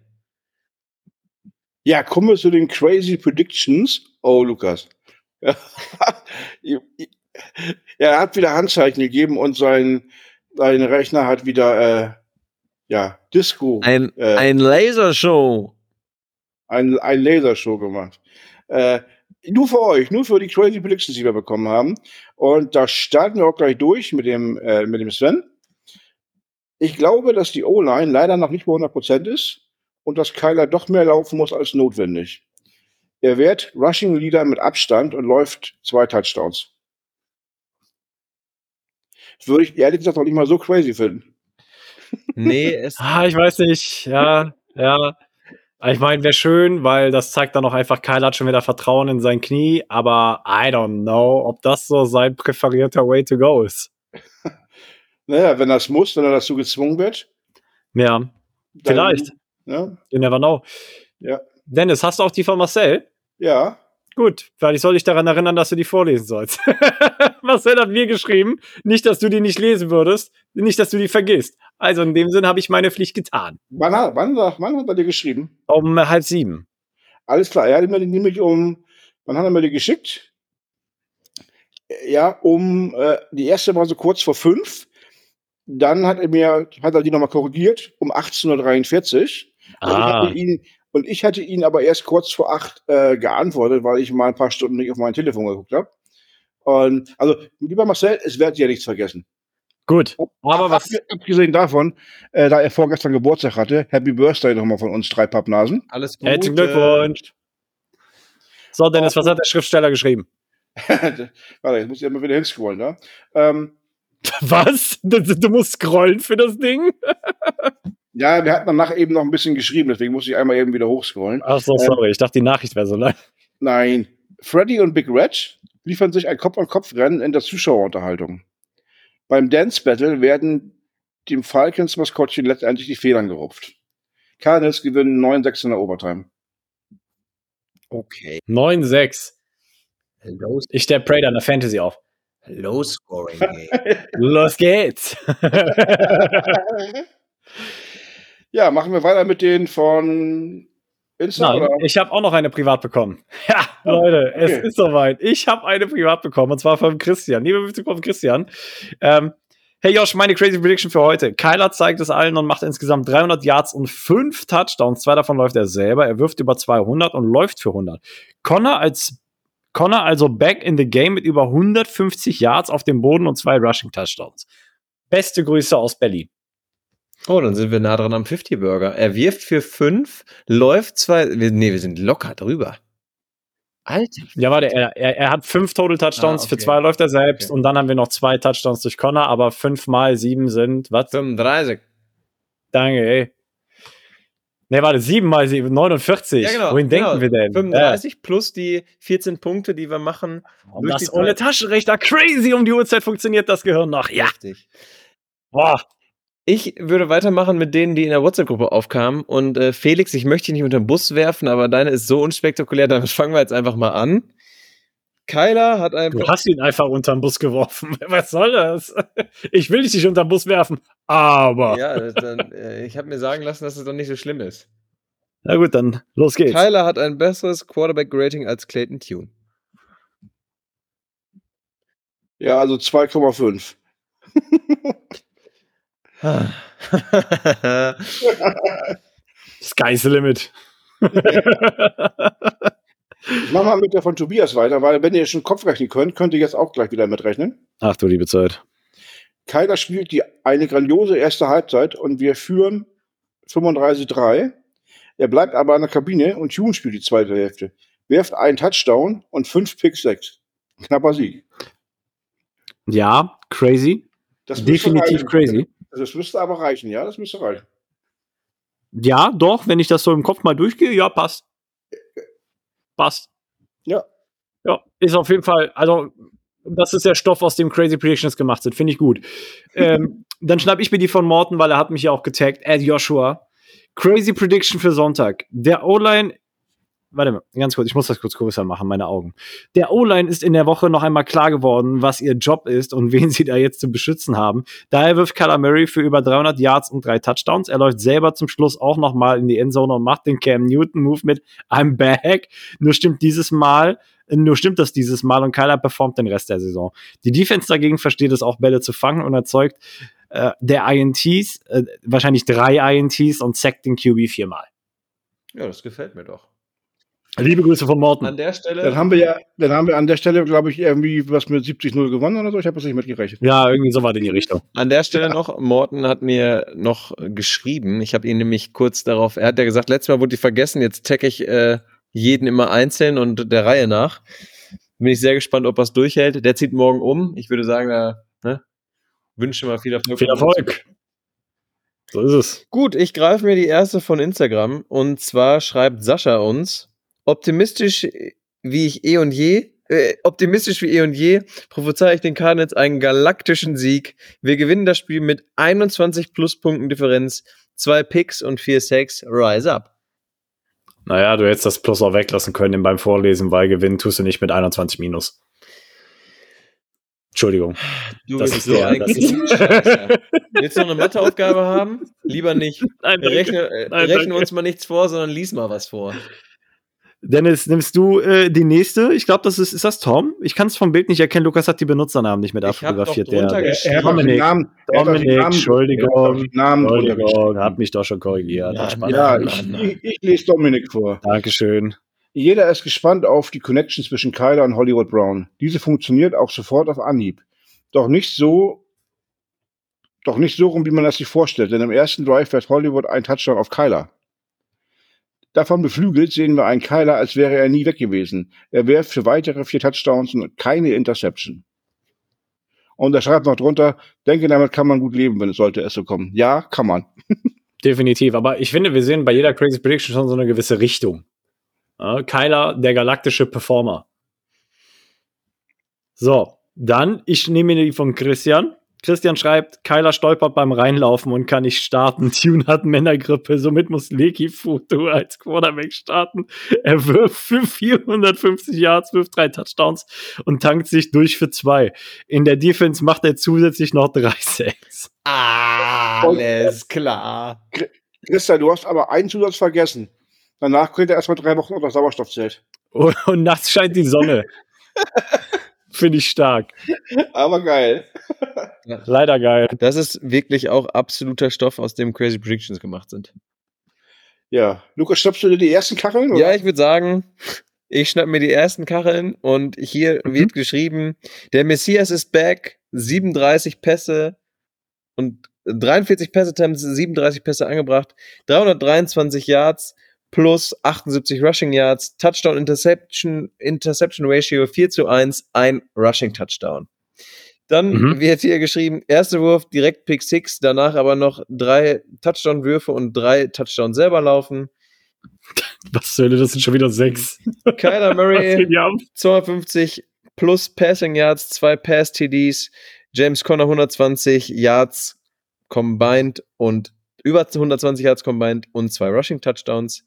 Ja, kommen wir zu den Crazy Predictions. Oh, Lukas. er hat wieder Handzeichen gegeben und sein, sein Rechner hat wieder äh, ja, Disco. Ein, äh, ein Lasershow. Ein, ein Lasershow gemacht. Äh, nur für euch, nur für die Crazy Predictions, die wir bekommen haben. Und da starten wir auch gleich durch mit dem, äh, mit dem Sven. Ich glaube, dass die O-Line leider noch nicht bei 100% ist und dass Kyler doch mehr laufen muss als notwendig. Er wird Rushing Leader mit Abstand und läuft zwei Touchdowns. Würde ich ehrlich gesagt auch nicht mal so crazy finden. Nee, es. ah, ich weiß nicht. Ja, ja. Ich meine, wäre schön, weil das zeigt dann auch einfach, Kyle hat schon wieder Vertrauen in sein Knie, aber I don't know, ob das so sein präferierter Way to go ist. Naja, wenn das muss, wenn er dazu gezwungen wird. Ja, dann, vielleicht. Ja. You never know. Ja. Dennis, hast du auch die von Marcel? Ja. Gut, weil ich soll dich daran erinnern, dass du die vorlesen sollst. Marcel hat mir geschrieben, nicht, dass du die nicht lesen würdest, nicht, dass du die vergisst. Also in dem Sinn habe ich meine Pflicht getan. Wann, wann, wann hat er dir geschrieben? Um halb sieben. Alles klar, er hat mir die nämlich um, wann hat er mir die geschickt? Ja, um, äh, die erste war so kurz vor fünf. Dann hat er mir, hat er die nochmal korrigiert, um 18.43 Uhr. Und, ich Ah. hatte ihn, und ich hatte ihn aber erst kurz vor acht äh, geantwortet, weil ich mal ein paar Stunden nicht auf mein Telefon geguckt habe. Und also, lieber Marcel, es wird dir nichts vergessen. Gut. Aber was, Abge- Abgesehen davon, äh, da er vorgestern Geburtstag hatte, Happy Birthday nochmal von uns drei Pappnasen. Alles gut. herzlichen Glückwunsch. So, Dennis, was hat der Schriftsteller geschrieben? Warte, jetzt muss ich immer wieder hinscrollen, ne? Ähm, Was? Du, du musst scrollen für das Ding? ja, wir hatten danach eben noch ein bisschen geschrieben, deswegen muss ich einmal eben wieder hochscrollen. Ach so, sorry. Ich dachte, die Nachricht wäre so lang. Nein. Freddy und Big Red liefern sich ein Kopf-an-Kopf-Rennen in der Zuschauerunterhaltung. Beim Dance Battle werden dem Falcons-Maskottchen letztendlich die Federn gerupft. Cardinals gewinnen 9-6 in der Overtime. Okay. 9-6. Low, Ich stelle Prater in der Fantasy auf. low scoring game. Los geht's. Ja, machen wir weiter mit den von Insta Nein, oder? ich habe auch noch eine privat bekommen. Ja, Leute, es okay. ist soweit. Ich habe eine privat bekommen und zwar von Christian. Liebe Grüße von Christian. Ähm, hey Josh, meine crazy Prediction für heute. Kyler zeigt es allen und macht insgesamt 300 Yards und 5 Touchdowns. Zwei davon läuft er selber. Er wirft über 200 und läuft für 100. Connor als Connor also back in the game mit über 150 Yards auf dem Boden und zwei Rushing Touchdowns. Beste Grüße aus Berlin. Oh, dann sind wir nah dran am 50-Burger. Er wirft für fünf, läuft zwei. Wir, nee, wir sind locker drüber. Alter. Ja, warte, er, er, er hat fünf Total Touchdowns, Ah, für okay. zwei läuft er selbst Okay. und dann haben wir noch zwei Touchdowns durch Connor, aber fünf mal sieben sind, was? 35. Danke, ey. Ne, warte, sieben mal sieben, 49. Ja, genau. Wohin genau. denken wir denn? 35 plus die 14 Punkte, die wir machen. Ja. Und das ohne Taschenrechner, crazy, um die Uhrzeit funktioniert das Gehirn noch. Ja, Richtig. boah. Ich würde weitermachen mit denen, die in der WhatsApp-Gruppe aufkamen. Und äh, Felix, ich möchte dich nicht unter den Bus werfen, aber deine ist so unspektakulär, damit fangen wir jetzt einfach mal an. Kyler hat Du einfach. hast ihn einfach unterm Bus geworfen. Was soll das? Ich will dich nicht unterm Bus werfen, aber. Ja, dann, äh, ich habe mir sagen lassen, dass es doch nicht so schlimm ist. Na gut, dann los geht's. Kyler hat ein besseres Quarterback-Rating als Clayton Tune. Ja, also 2,5. Sky's the limit. Ich mach mal mit der von Tobias weiter, weil wenn ihr schon Kopf rechnen könnt, könnt ihr jetzt auch gleich wieder mitrechnen. Ach du liebe Zeit. Kyler spielt die, eine grandiose erste Halbzeit und wir führen 35-3. Er bleibt aber in der Kabine und Tune spielt die zweite Hälfte. Werft einen Touchdown und fünf Pick 6. Knapper Sieg. Ja, crazy. Das Definitiv crazy. Das müsste aber reichen, ja, das müsste reichen. Ja, doch, wenn ich das so im Kopf mal durchgehe, ja, passt. Passt. Ja. Ja, ist auf jeden Fall, also, das ist der Stoff, aus dem Crazy Predictions gemacht sind, finde ich gut. ähm, dann schnapp ich mir die von Morten, weil er hat mich ja auch getaggt, Ed Joshua. Crazy Prediction für Sonntag. Der O-Line, warte mal, ganz kurz, ich muss das kurz größer machen, meine Augen. Der O-Line ist in der Woche noch einmal klar geworden, was ihr Job ist und wen sie da jetzt zu beschützen haben. Daher wirft Kyler Murray für über 300 Yards und drei Touchdowns. Er läuft selber zum Schluss auch noch mal in die Endzone und macht den Cam Newton Move mit I'm back. Nur stimmt dieses Mal, nur stimmt das dieses Mal und Kyler performt den Rest der Saison. Die Defense dagegen versteht es auch Bälle zu fangen und erzeugt äh, der INTs, äh, wahrscheinlich drei INTs und sackt den QB viermal. Ja, das gefällt mir doch. Liebe Grüße von Morten. An der Stelle. Dann haben wir ja, dann haben wir an der Stelle, glaube ich, irgendwie was mit 70-0 gewonnen oder so. Ich habe das nicht mitgerechnet. Ja, irgendwie so war in die Richtung. An der Stelle noch, Morten hat mir noch geschrieben. Ich habe ihn nämlich kurz darauf, er hat ja gesagt, letztes Mal wurde die vergessen, jetzt tagge ich äh, jeden immer einzeln und der Reihe nach. Bin ich sehr gespannt, ob er es durchhält. Der zieht morgen um. Ich würde sagen, da ne, wünsche mal viel Erfolg. Viel Erfolg. So ist es. Gut, ich greife mir die erste von Instagram und zwar schreibt Sascha uns, optimistisch wie ich eh und je, äh, optimistisch wie eh und je, prophezei ich den Cardinals einen galaktischen Sieg. Wir gewinnen das Spiel mit 21 Pluspunkten Differenz, zwei Picks und vier Sacks. Rise up. Naja, du hättest das Plus auch weglassen können beim Vorlesen, weil gewinnen tust du nicht mit 21 Minus. Entschuldigung. Du Das ist der- das ist-. Willst du noch eine Matheaufgabe haben? Lieber nicht. Nein, Rechne, äh, Nein, rechne danke. uns mal nichts vor, sondern lies mal was vor. Dennis, nimmst du äh, die nächste? Ich glaube, das ist, ist das Tom? Ich kann es vom Bild nicht erkennen. Lukas hat die Benutzernamen nicht mit abfotografiert. Der. Er auch den Dominik, Namen, Dominik, Entschuldigung, Namen Entschuldigung, hat mich doch schon korrigiert. Ja. Ja, ich, ich, ich lese Dominik vor. Dankeschön. Jeder ist gespannt auf die Connection zwischen Kyler und Hollywood Brown. Diese funktioniert auch sofort auf Anhieb. Doch nicht so, doch nicht so rum, wie man das sich vorstellt, denn im ersten Drive fährt Hollywood ein Touchdown auf Kyler. Davon beflügelt sehen wir einen Kyler, als wäre er nie weg gewesen. Er wirft für weitere vier Touchdowns und keine Interception. Und er schreibt noch drunter, denke, damit kann man gut leben, wenn es sollte es so kommen. Ja, kann man. Definitiv. Aber ich finde, wir sehen bei jeder Crazy Prediction schon so eine gewisse Richtung. Ja, Kyler, der galaktische Performer. So, dann, ich nehme die von Christian. Christian schreibt, Kyler stolpert beim Reinlaufen und kann nicht starten. Tune hat Männergrippe, somit muss Leki Futo als Quarterback starten. Er wirft für 450 Yards, wirft drei Touchdowns und tankt sich durch für zwei. In der Defense macht er zusätzlich noch drei Sacks. Alles klar. Christian, du hast aber einen Zusatz vergessen. Danach kriegt er erstmal drei Wochen unter Sauerstoffzelt. Und, und nachts scheint die Sonne. Finde ich stark. Aber geil. Leider geil. Das ist wirklich auch absoluter Stoff, aus dem Crazy Predictions gemacht sind. Ja. Lukas, schnappst du dir die ersten Kacheln? oder? Ja, ich würde sagen, ich schnapp mir die ersten Kacheln und hier wird geschrieben, der Messias ist back, 37 Pässe und 43 Pass-Attempts, 37 Pässe angebracht, 323 Yards plus 78 Rushing Yards, Touchdown Interception, Interception Ratio 4 zu 1, ein Rushing Touchdown. Dann Mhm. wird hier geschrieben, erster Wurf direkt Pick 6, danach aber noch drei Touchdown-Würfe und drei Touchdowns selber laufen. Was zur Hölle, das sind schon wieder sechs. Kyler Murray geht hier ab? 250 plus Passing Yards, zwei Pass TDs, James Conner 120 Yards combined und über 120 Yards combined und zwei Rushing Touchdowns.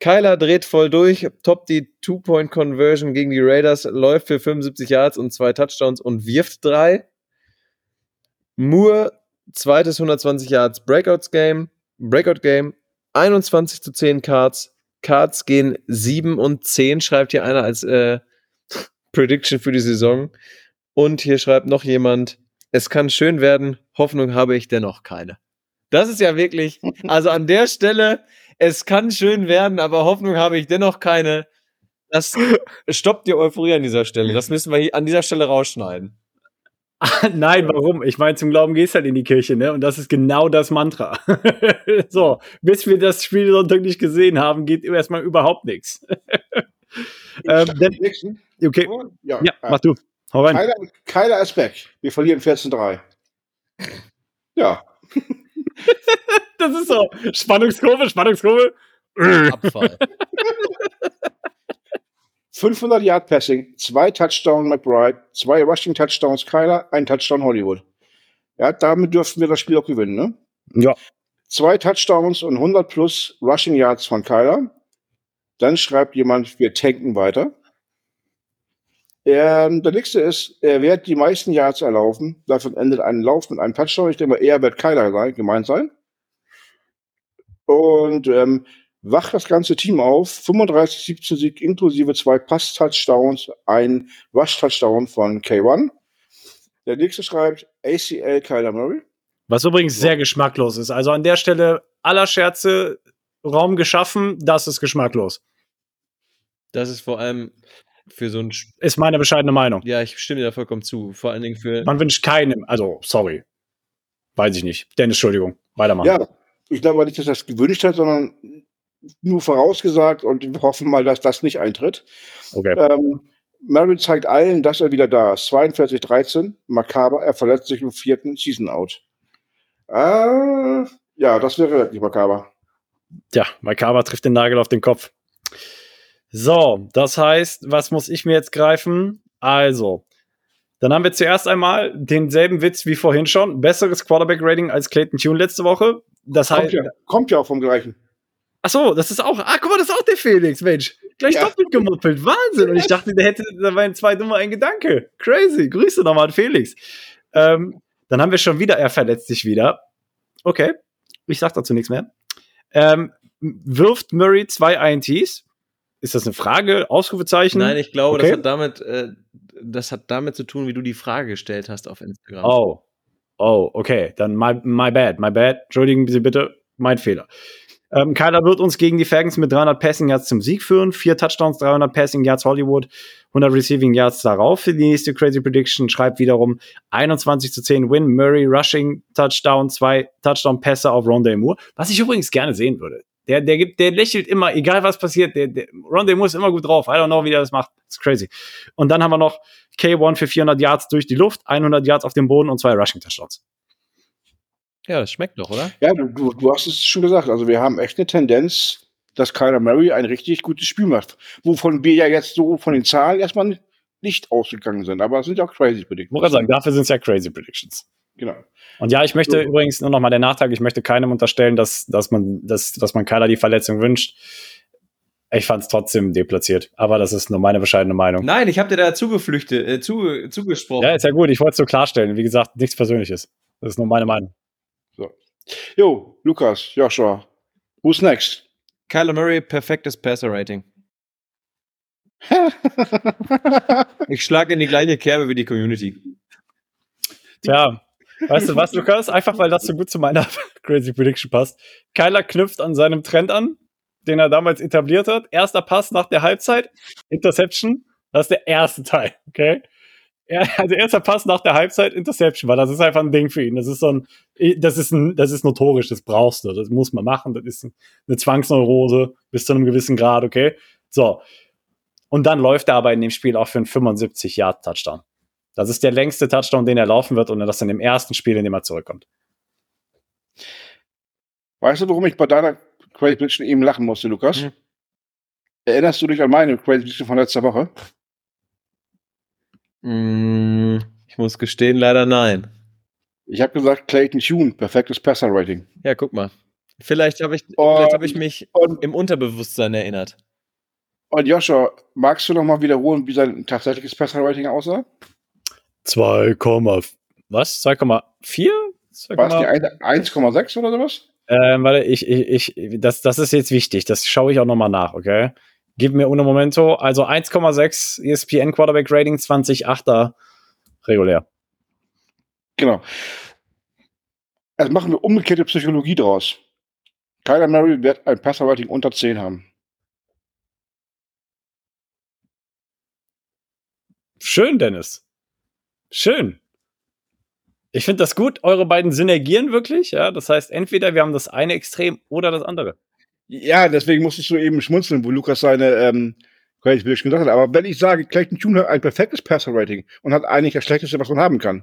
Kyler dreht voll durch, toppt die Two-Point-Conversion gegen die Raiders, läuft für 75 Yards und zwei Touchdowns und wirft drei. Moore, zweites 120 Yards Breakouts-Game, Breakout-Game, 21 zu 10 Cards. Cards gehen 7 und 10, schreibt hier einer als äh, Prediction für die Saison. Und hier schreibt noch jemand, es kann schön werden, Hoffnung habe ich dennoch keine. Das ist ja wirklich, also an der Stelle, es kann schön werden, aber Hoffnung habe ich dennoch keine. Das stoppt die Euphorie an dieser Stelle. Das müssen wir hier an dieser Stelle rausschneiden. Nein, warum? Ich meine, zum Glauben gehst halt in die Kirche, ne? Und das ist genau das Mantra. so, bis wir das Spiel Sonntag nicht gesehen haben, geht erstmal überhaupt nichts. ähm, denn, okay, Ja, ja, mach du. Hau rein. Kyler, Kyler ist. Wir verlieren 14-3. Ja. Das ist so. Spannungskurve, Spannungskurve. Abfall. 500 Yard Passing, zwei Touchdown McBride, zwei Rushing Touchdowns Kyler, ein Touchdown Hollywood. Ja, damit dürften wir das Spiel auch gewinnen, ne? Ja. Zwei Touchdowns und 100 plus Rushing Yards von Kyler. Dann schreibt jemand, wir tanken weiter. Ähm, der nächste ist, er wird die meisten Yards erlaufen. Davon endet ein Lauf mit einem Touchdown. Ich denke mal, eher wird Kyler sein, gemeint sein. Und ähm, wacht das ganze Team auf. 35-17 Sieg inklusive zwei Pass-Touchdowns, ein Rush-Touchdown von K1. Der nächste schreibt ACL Kyler Murray. Was übrigens sehr geschmacklos ist. Also an der Stelle aller Scherze Raum geschaffen, das ist geschmacklos. Das ist vor allem für so ein, Ist meine bescheidene Meinung. ja, ich stimme dir da vollkommen zu. Vor allen Dingen für, Man wünscht keinem, also sorry. Weiß ich nicht. Dennis, Entschuldigung. Weitermachen. Ja, ich glaube nicht, dass er das gewünscht hat, sondern nur vorausgesagt und wir hoffen mal, dass das nicht eintritt. Okay. Ähm, Murray zeigt allen, dass er wieder da ist. 42-13, makaber, er verletzt sich im vierten Season Out. Äh, ja, das wäre wirklich makaber. Ja, Makaber trifft den Nagel auf den Kopf. So, das heißt, was muss ich mir jetzt greifen? Also, dann haben wir zuerst einmal denselben Witz wie vorhin schon. Besseres Quarterback-Rating als Clayton Tune letzte Woche. Das Kommt heißt, ja, kommt ja auch vom gleichen. ach so, das ist auch, ah, guck mal, das ist auch der Felix, Mensch. Gleich Ja. doppelt gemuppelt. Wahnsinn. Und ich dachte, der hätte, da waren zwei dumme ein Gedanke. Crazy. Grüße nochmal an Felix. Ähm, dann haben wir schon wieder, er verletzt sich wieder. Okay. Ich sag dazu nichts mehr. Ähm, wirft Murray zwei INTs. Ist das eine Frage? Ausrufezeichen? Nein, ich glaube, Okay. das, hat damit, äh, das hat damit zu tun, wie du die Frage gestellt hast auf Instagram. Oh. Oh, okay. Dann my, my bad, my bad. Entschuldigen Sie bitte, mein Fehler. Ähm, Kyler wird uns gegen die Falcons mit 300 Passing Yards zum Sieg führen. Vier Touchdowns, 300 Passing Yards Hollywood, 100 Receiving Yards darauf für die nächste Crazy Prediction. Schreibt wiederum 21 zu 10 Win. Murray Rushing Touchdown, zwei Touchdown-Pässe auf Rondale Moore. Was ich übrigens gerne sehen würde. Der, der, gibt, der lächelt immer, egal was passiert. Der, der, Moore ist immer gut drauf. I don't know, wie der das macht. It's crazy. Und dann haben wir noch K1 für 400 Yards durch die Luft, 100 Yards auf dem Boden und zwei Rushing Touchdowns. Ja, das schmeckt doch, oder? Ja, du, du, du hast es schon gesagt. Also wir haben echt eine Tendenz, dass Kyler Murray ein richtig gutes Spiel macht. Wovon wir ja jetzt so von den Zahlen erstmal nicht ausgegangen sind. Aber es sind ja auch crazy Ich muss Predictions. gerade sagen, dafür sind es ja crazy Predictions. Genau. Und ja, ich möchte So. übrigens nur noch mal der Nachtrag, ich möchte keinem unterstellen, dass, dass man, dass, dass man Kyler die Verletzung wünscht. Ich fand es trotzdem deplatziert. Aber das ist nur meine bescheidene Meinung. Nein, ich habe dir da zugeflüchtet, äh, zu, zugesprochen. Ja, ist ja gut. Ich wollte es nur klarstellen. Wie gesagt, nichts Persönliches. Das ist nur meine Meinung. Jo, Lukas, Joshua, who's next? Kyler Murray, perfektes Passer-Rating. Ich schlage in die gleiche Kerbe wie die Community. Tja, weißt du was, Lukas? Einfach weil das so gut zu meiner Crazy Prediction passt. Kyler knüpft an seinem Trend an, den er damals etabliert hat. Erster Pass nach der Halbzeit, Interception. Das ist der erste Teil, okay? Ja, also erster Pass nach der Halbzeit, Interception, weil das ist einfach ein Ding für ihn. Das ist so ein, das ist ein, das ist notorisch, das brauchst du, das muss man machen, das ist eine Zwangsneurose bis zu einem gewissen Grad, okay? So. Und dann läuft er aber in dem Spiel auch für einen 75-Yard-Touchdown. Das ist der längste Touchdown, den er laufen wird und das in dem ersten Spiel, in dem er zurückkommt. Weißt du, warum ich bei deiner Crazy Prediction eben lachen musste, Lukas? Hm. Erinnerst du dich an meine Crazy Prediction von letzter Woche? Mm, ich muss gestehen, leider nein. Ich habe gesagt, Clayton Tune, perfektes Passer-Rating. Ja, guck mal. Vielleicht habe ich, Und- vielleicht hab ich mich Und, im Unterbewusstsein erinnert. Und Joshua, magst du noch mal wiederholen, wie sein tatsächliches Passer-Rating aussah? 2, was? 2,4? War es die 1 1,6 oder sowas? Ähm, warte, ich, ich, ich, das, das ist jetzt wichtig. Das schaue ich auch nochmal nach, okay? Gib mir uno momento. Also 1,6 ESPN Quarterback Rating, 20,8er regulär. Genau. Also machen wir umgekehrte Psychologie draus. Kyler Murray wird ein Passer-Rating unter 10 haben. Schön, Dennis. Schön. Ich finde das gut. Eure beiden synergieren wirklich. Ja, das heißt, entweder wir haben das eine Extrem oder das andere. Ja, deswegen musste ich so eben schmunzeln, wo Lukas seine ähm, Crazy Prediction gesagt hat. Aber wenn ich sage, Clayton Tune hat ein perfektes Passer-Rating und hat eigentlich das schlechteste, was man haben kann,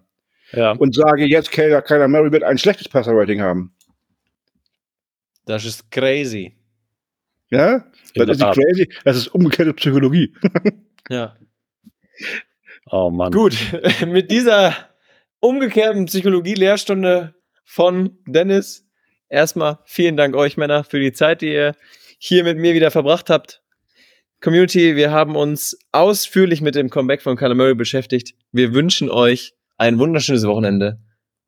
Ja. und sage jetzt, Kyler, Kyler Murray wird ein schlechtes Passer-Rating haben, Das ist crazy. ja, In das ist Tat. crazy, das ist umgekehrte Psychologie. Ja. Oh Mann. Gut, mit dieser umgekehrten Psychologie-Lehrstunde von Dennis. Erstmal vielen Dank euch Männer für die Zeit, die ihr hier mit mir wieder verbracht habt. Community, wir haben uns ausführlich mit dem Comeback von Murray beschäftigt. Wir wünschen euch ein wunderschönes Wochenende.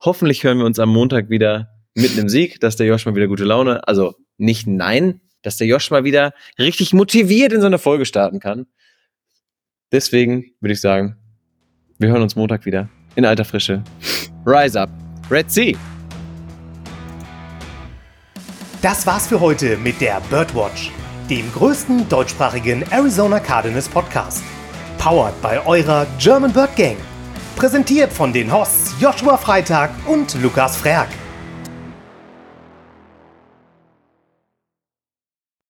Hoffentlich hören wir uns am Montag wieder mit einem Sieg, dass der Josh mal wieder gute Laune, also nicht nein, dass der Josh mal wieder richtig motiviert in so eine Folge starten kann. Deswegen würde ich sagen, wir hören uns Montag wieder in alter Frische. Rise up, Red Sea. Das war's für heute mit der Birdwatch, dem größten deutschsprachigen Arizona Cardinals Podcast. Powered bei eurer German Bird Gang. Präsentiert von den Hosts Joshua Freitag und Lukas Frerk.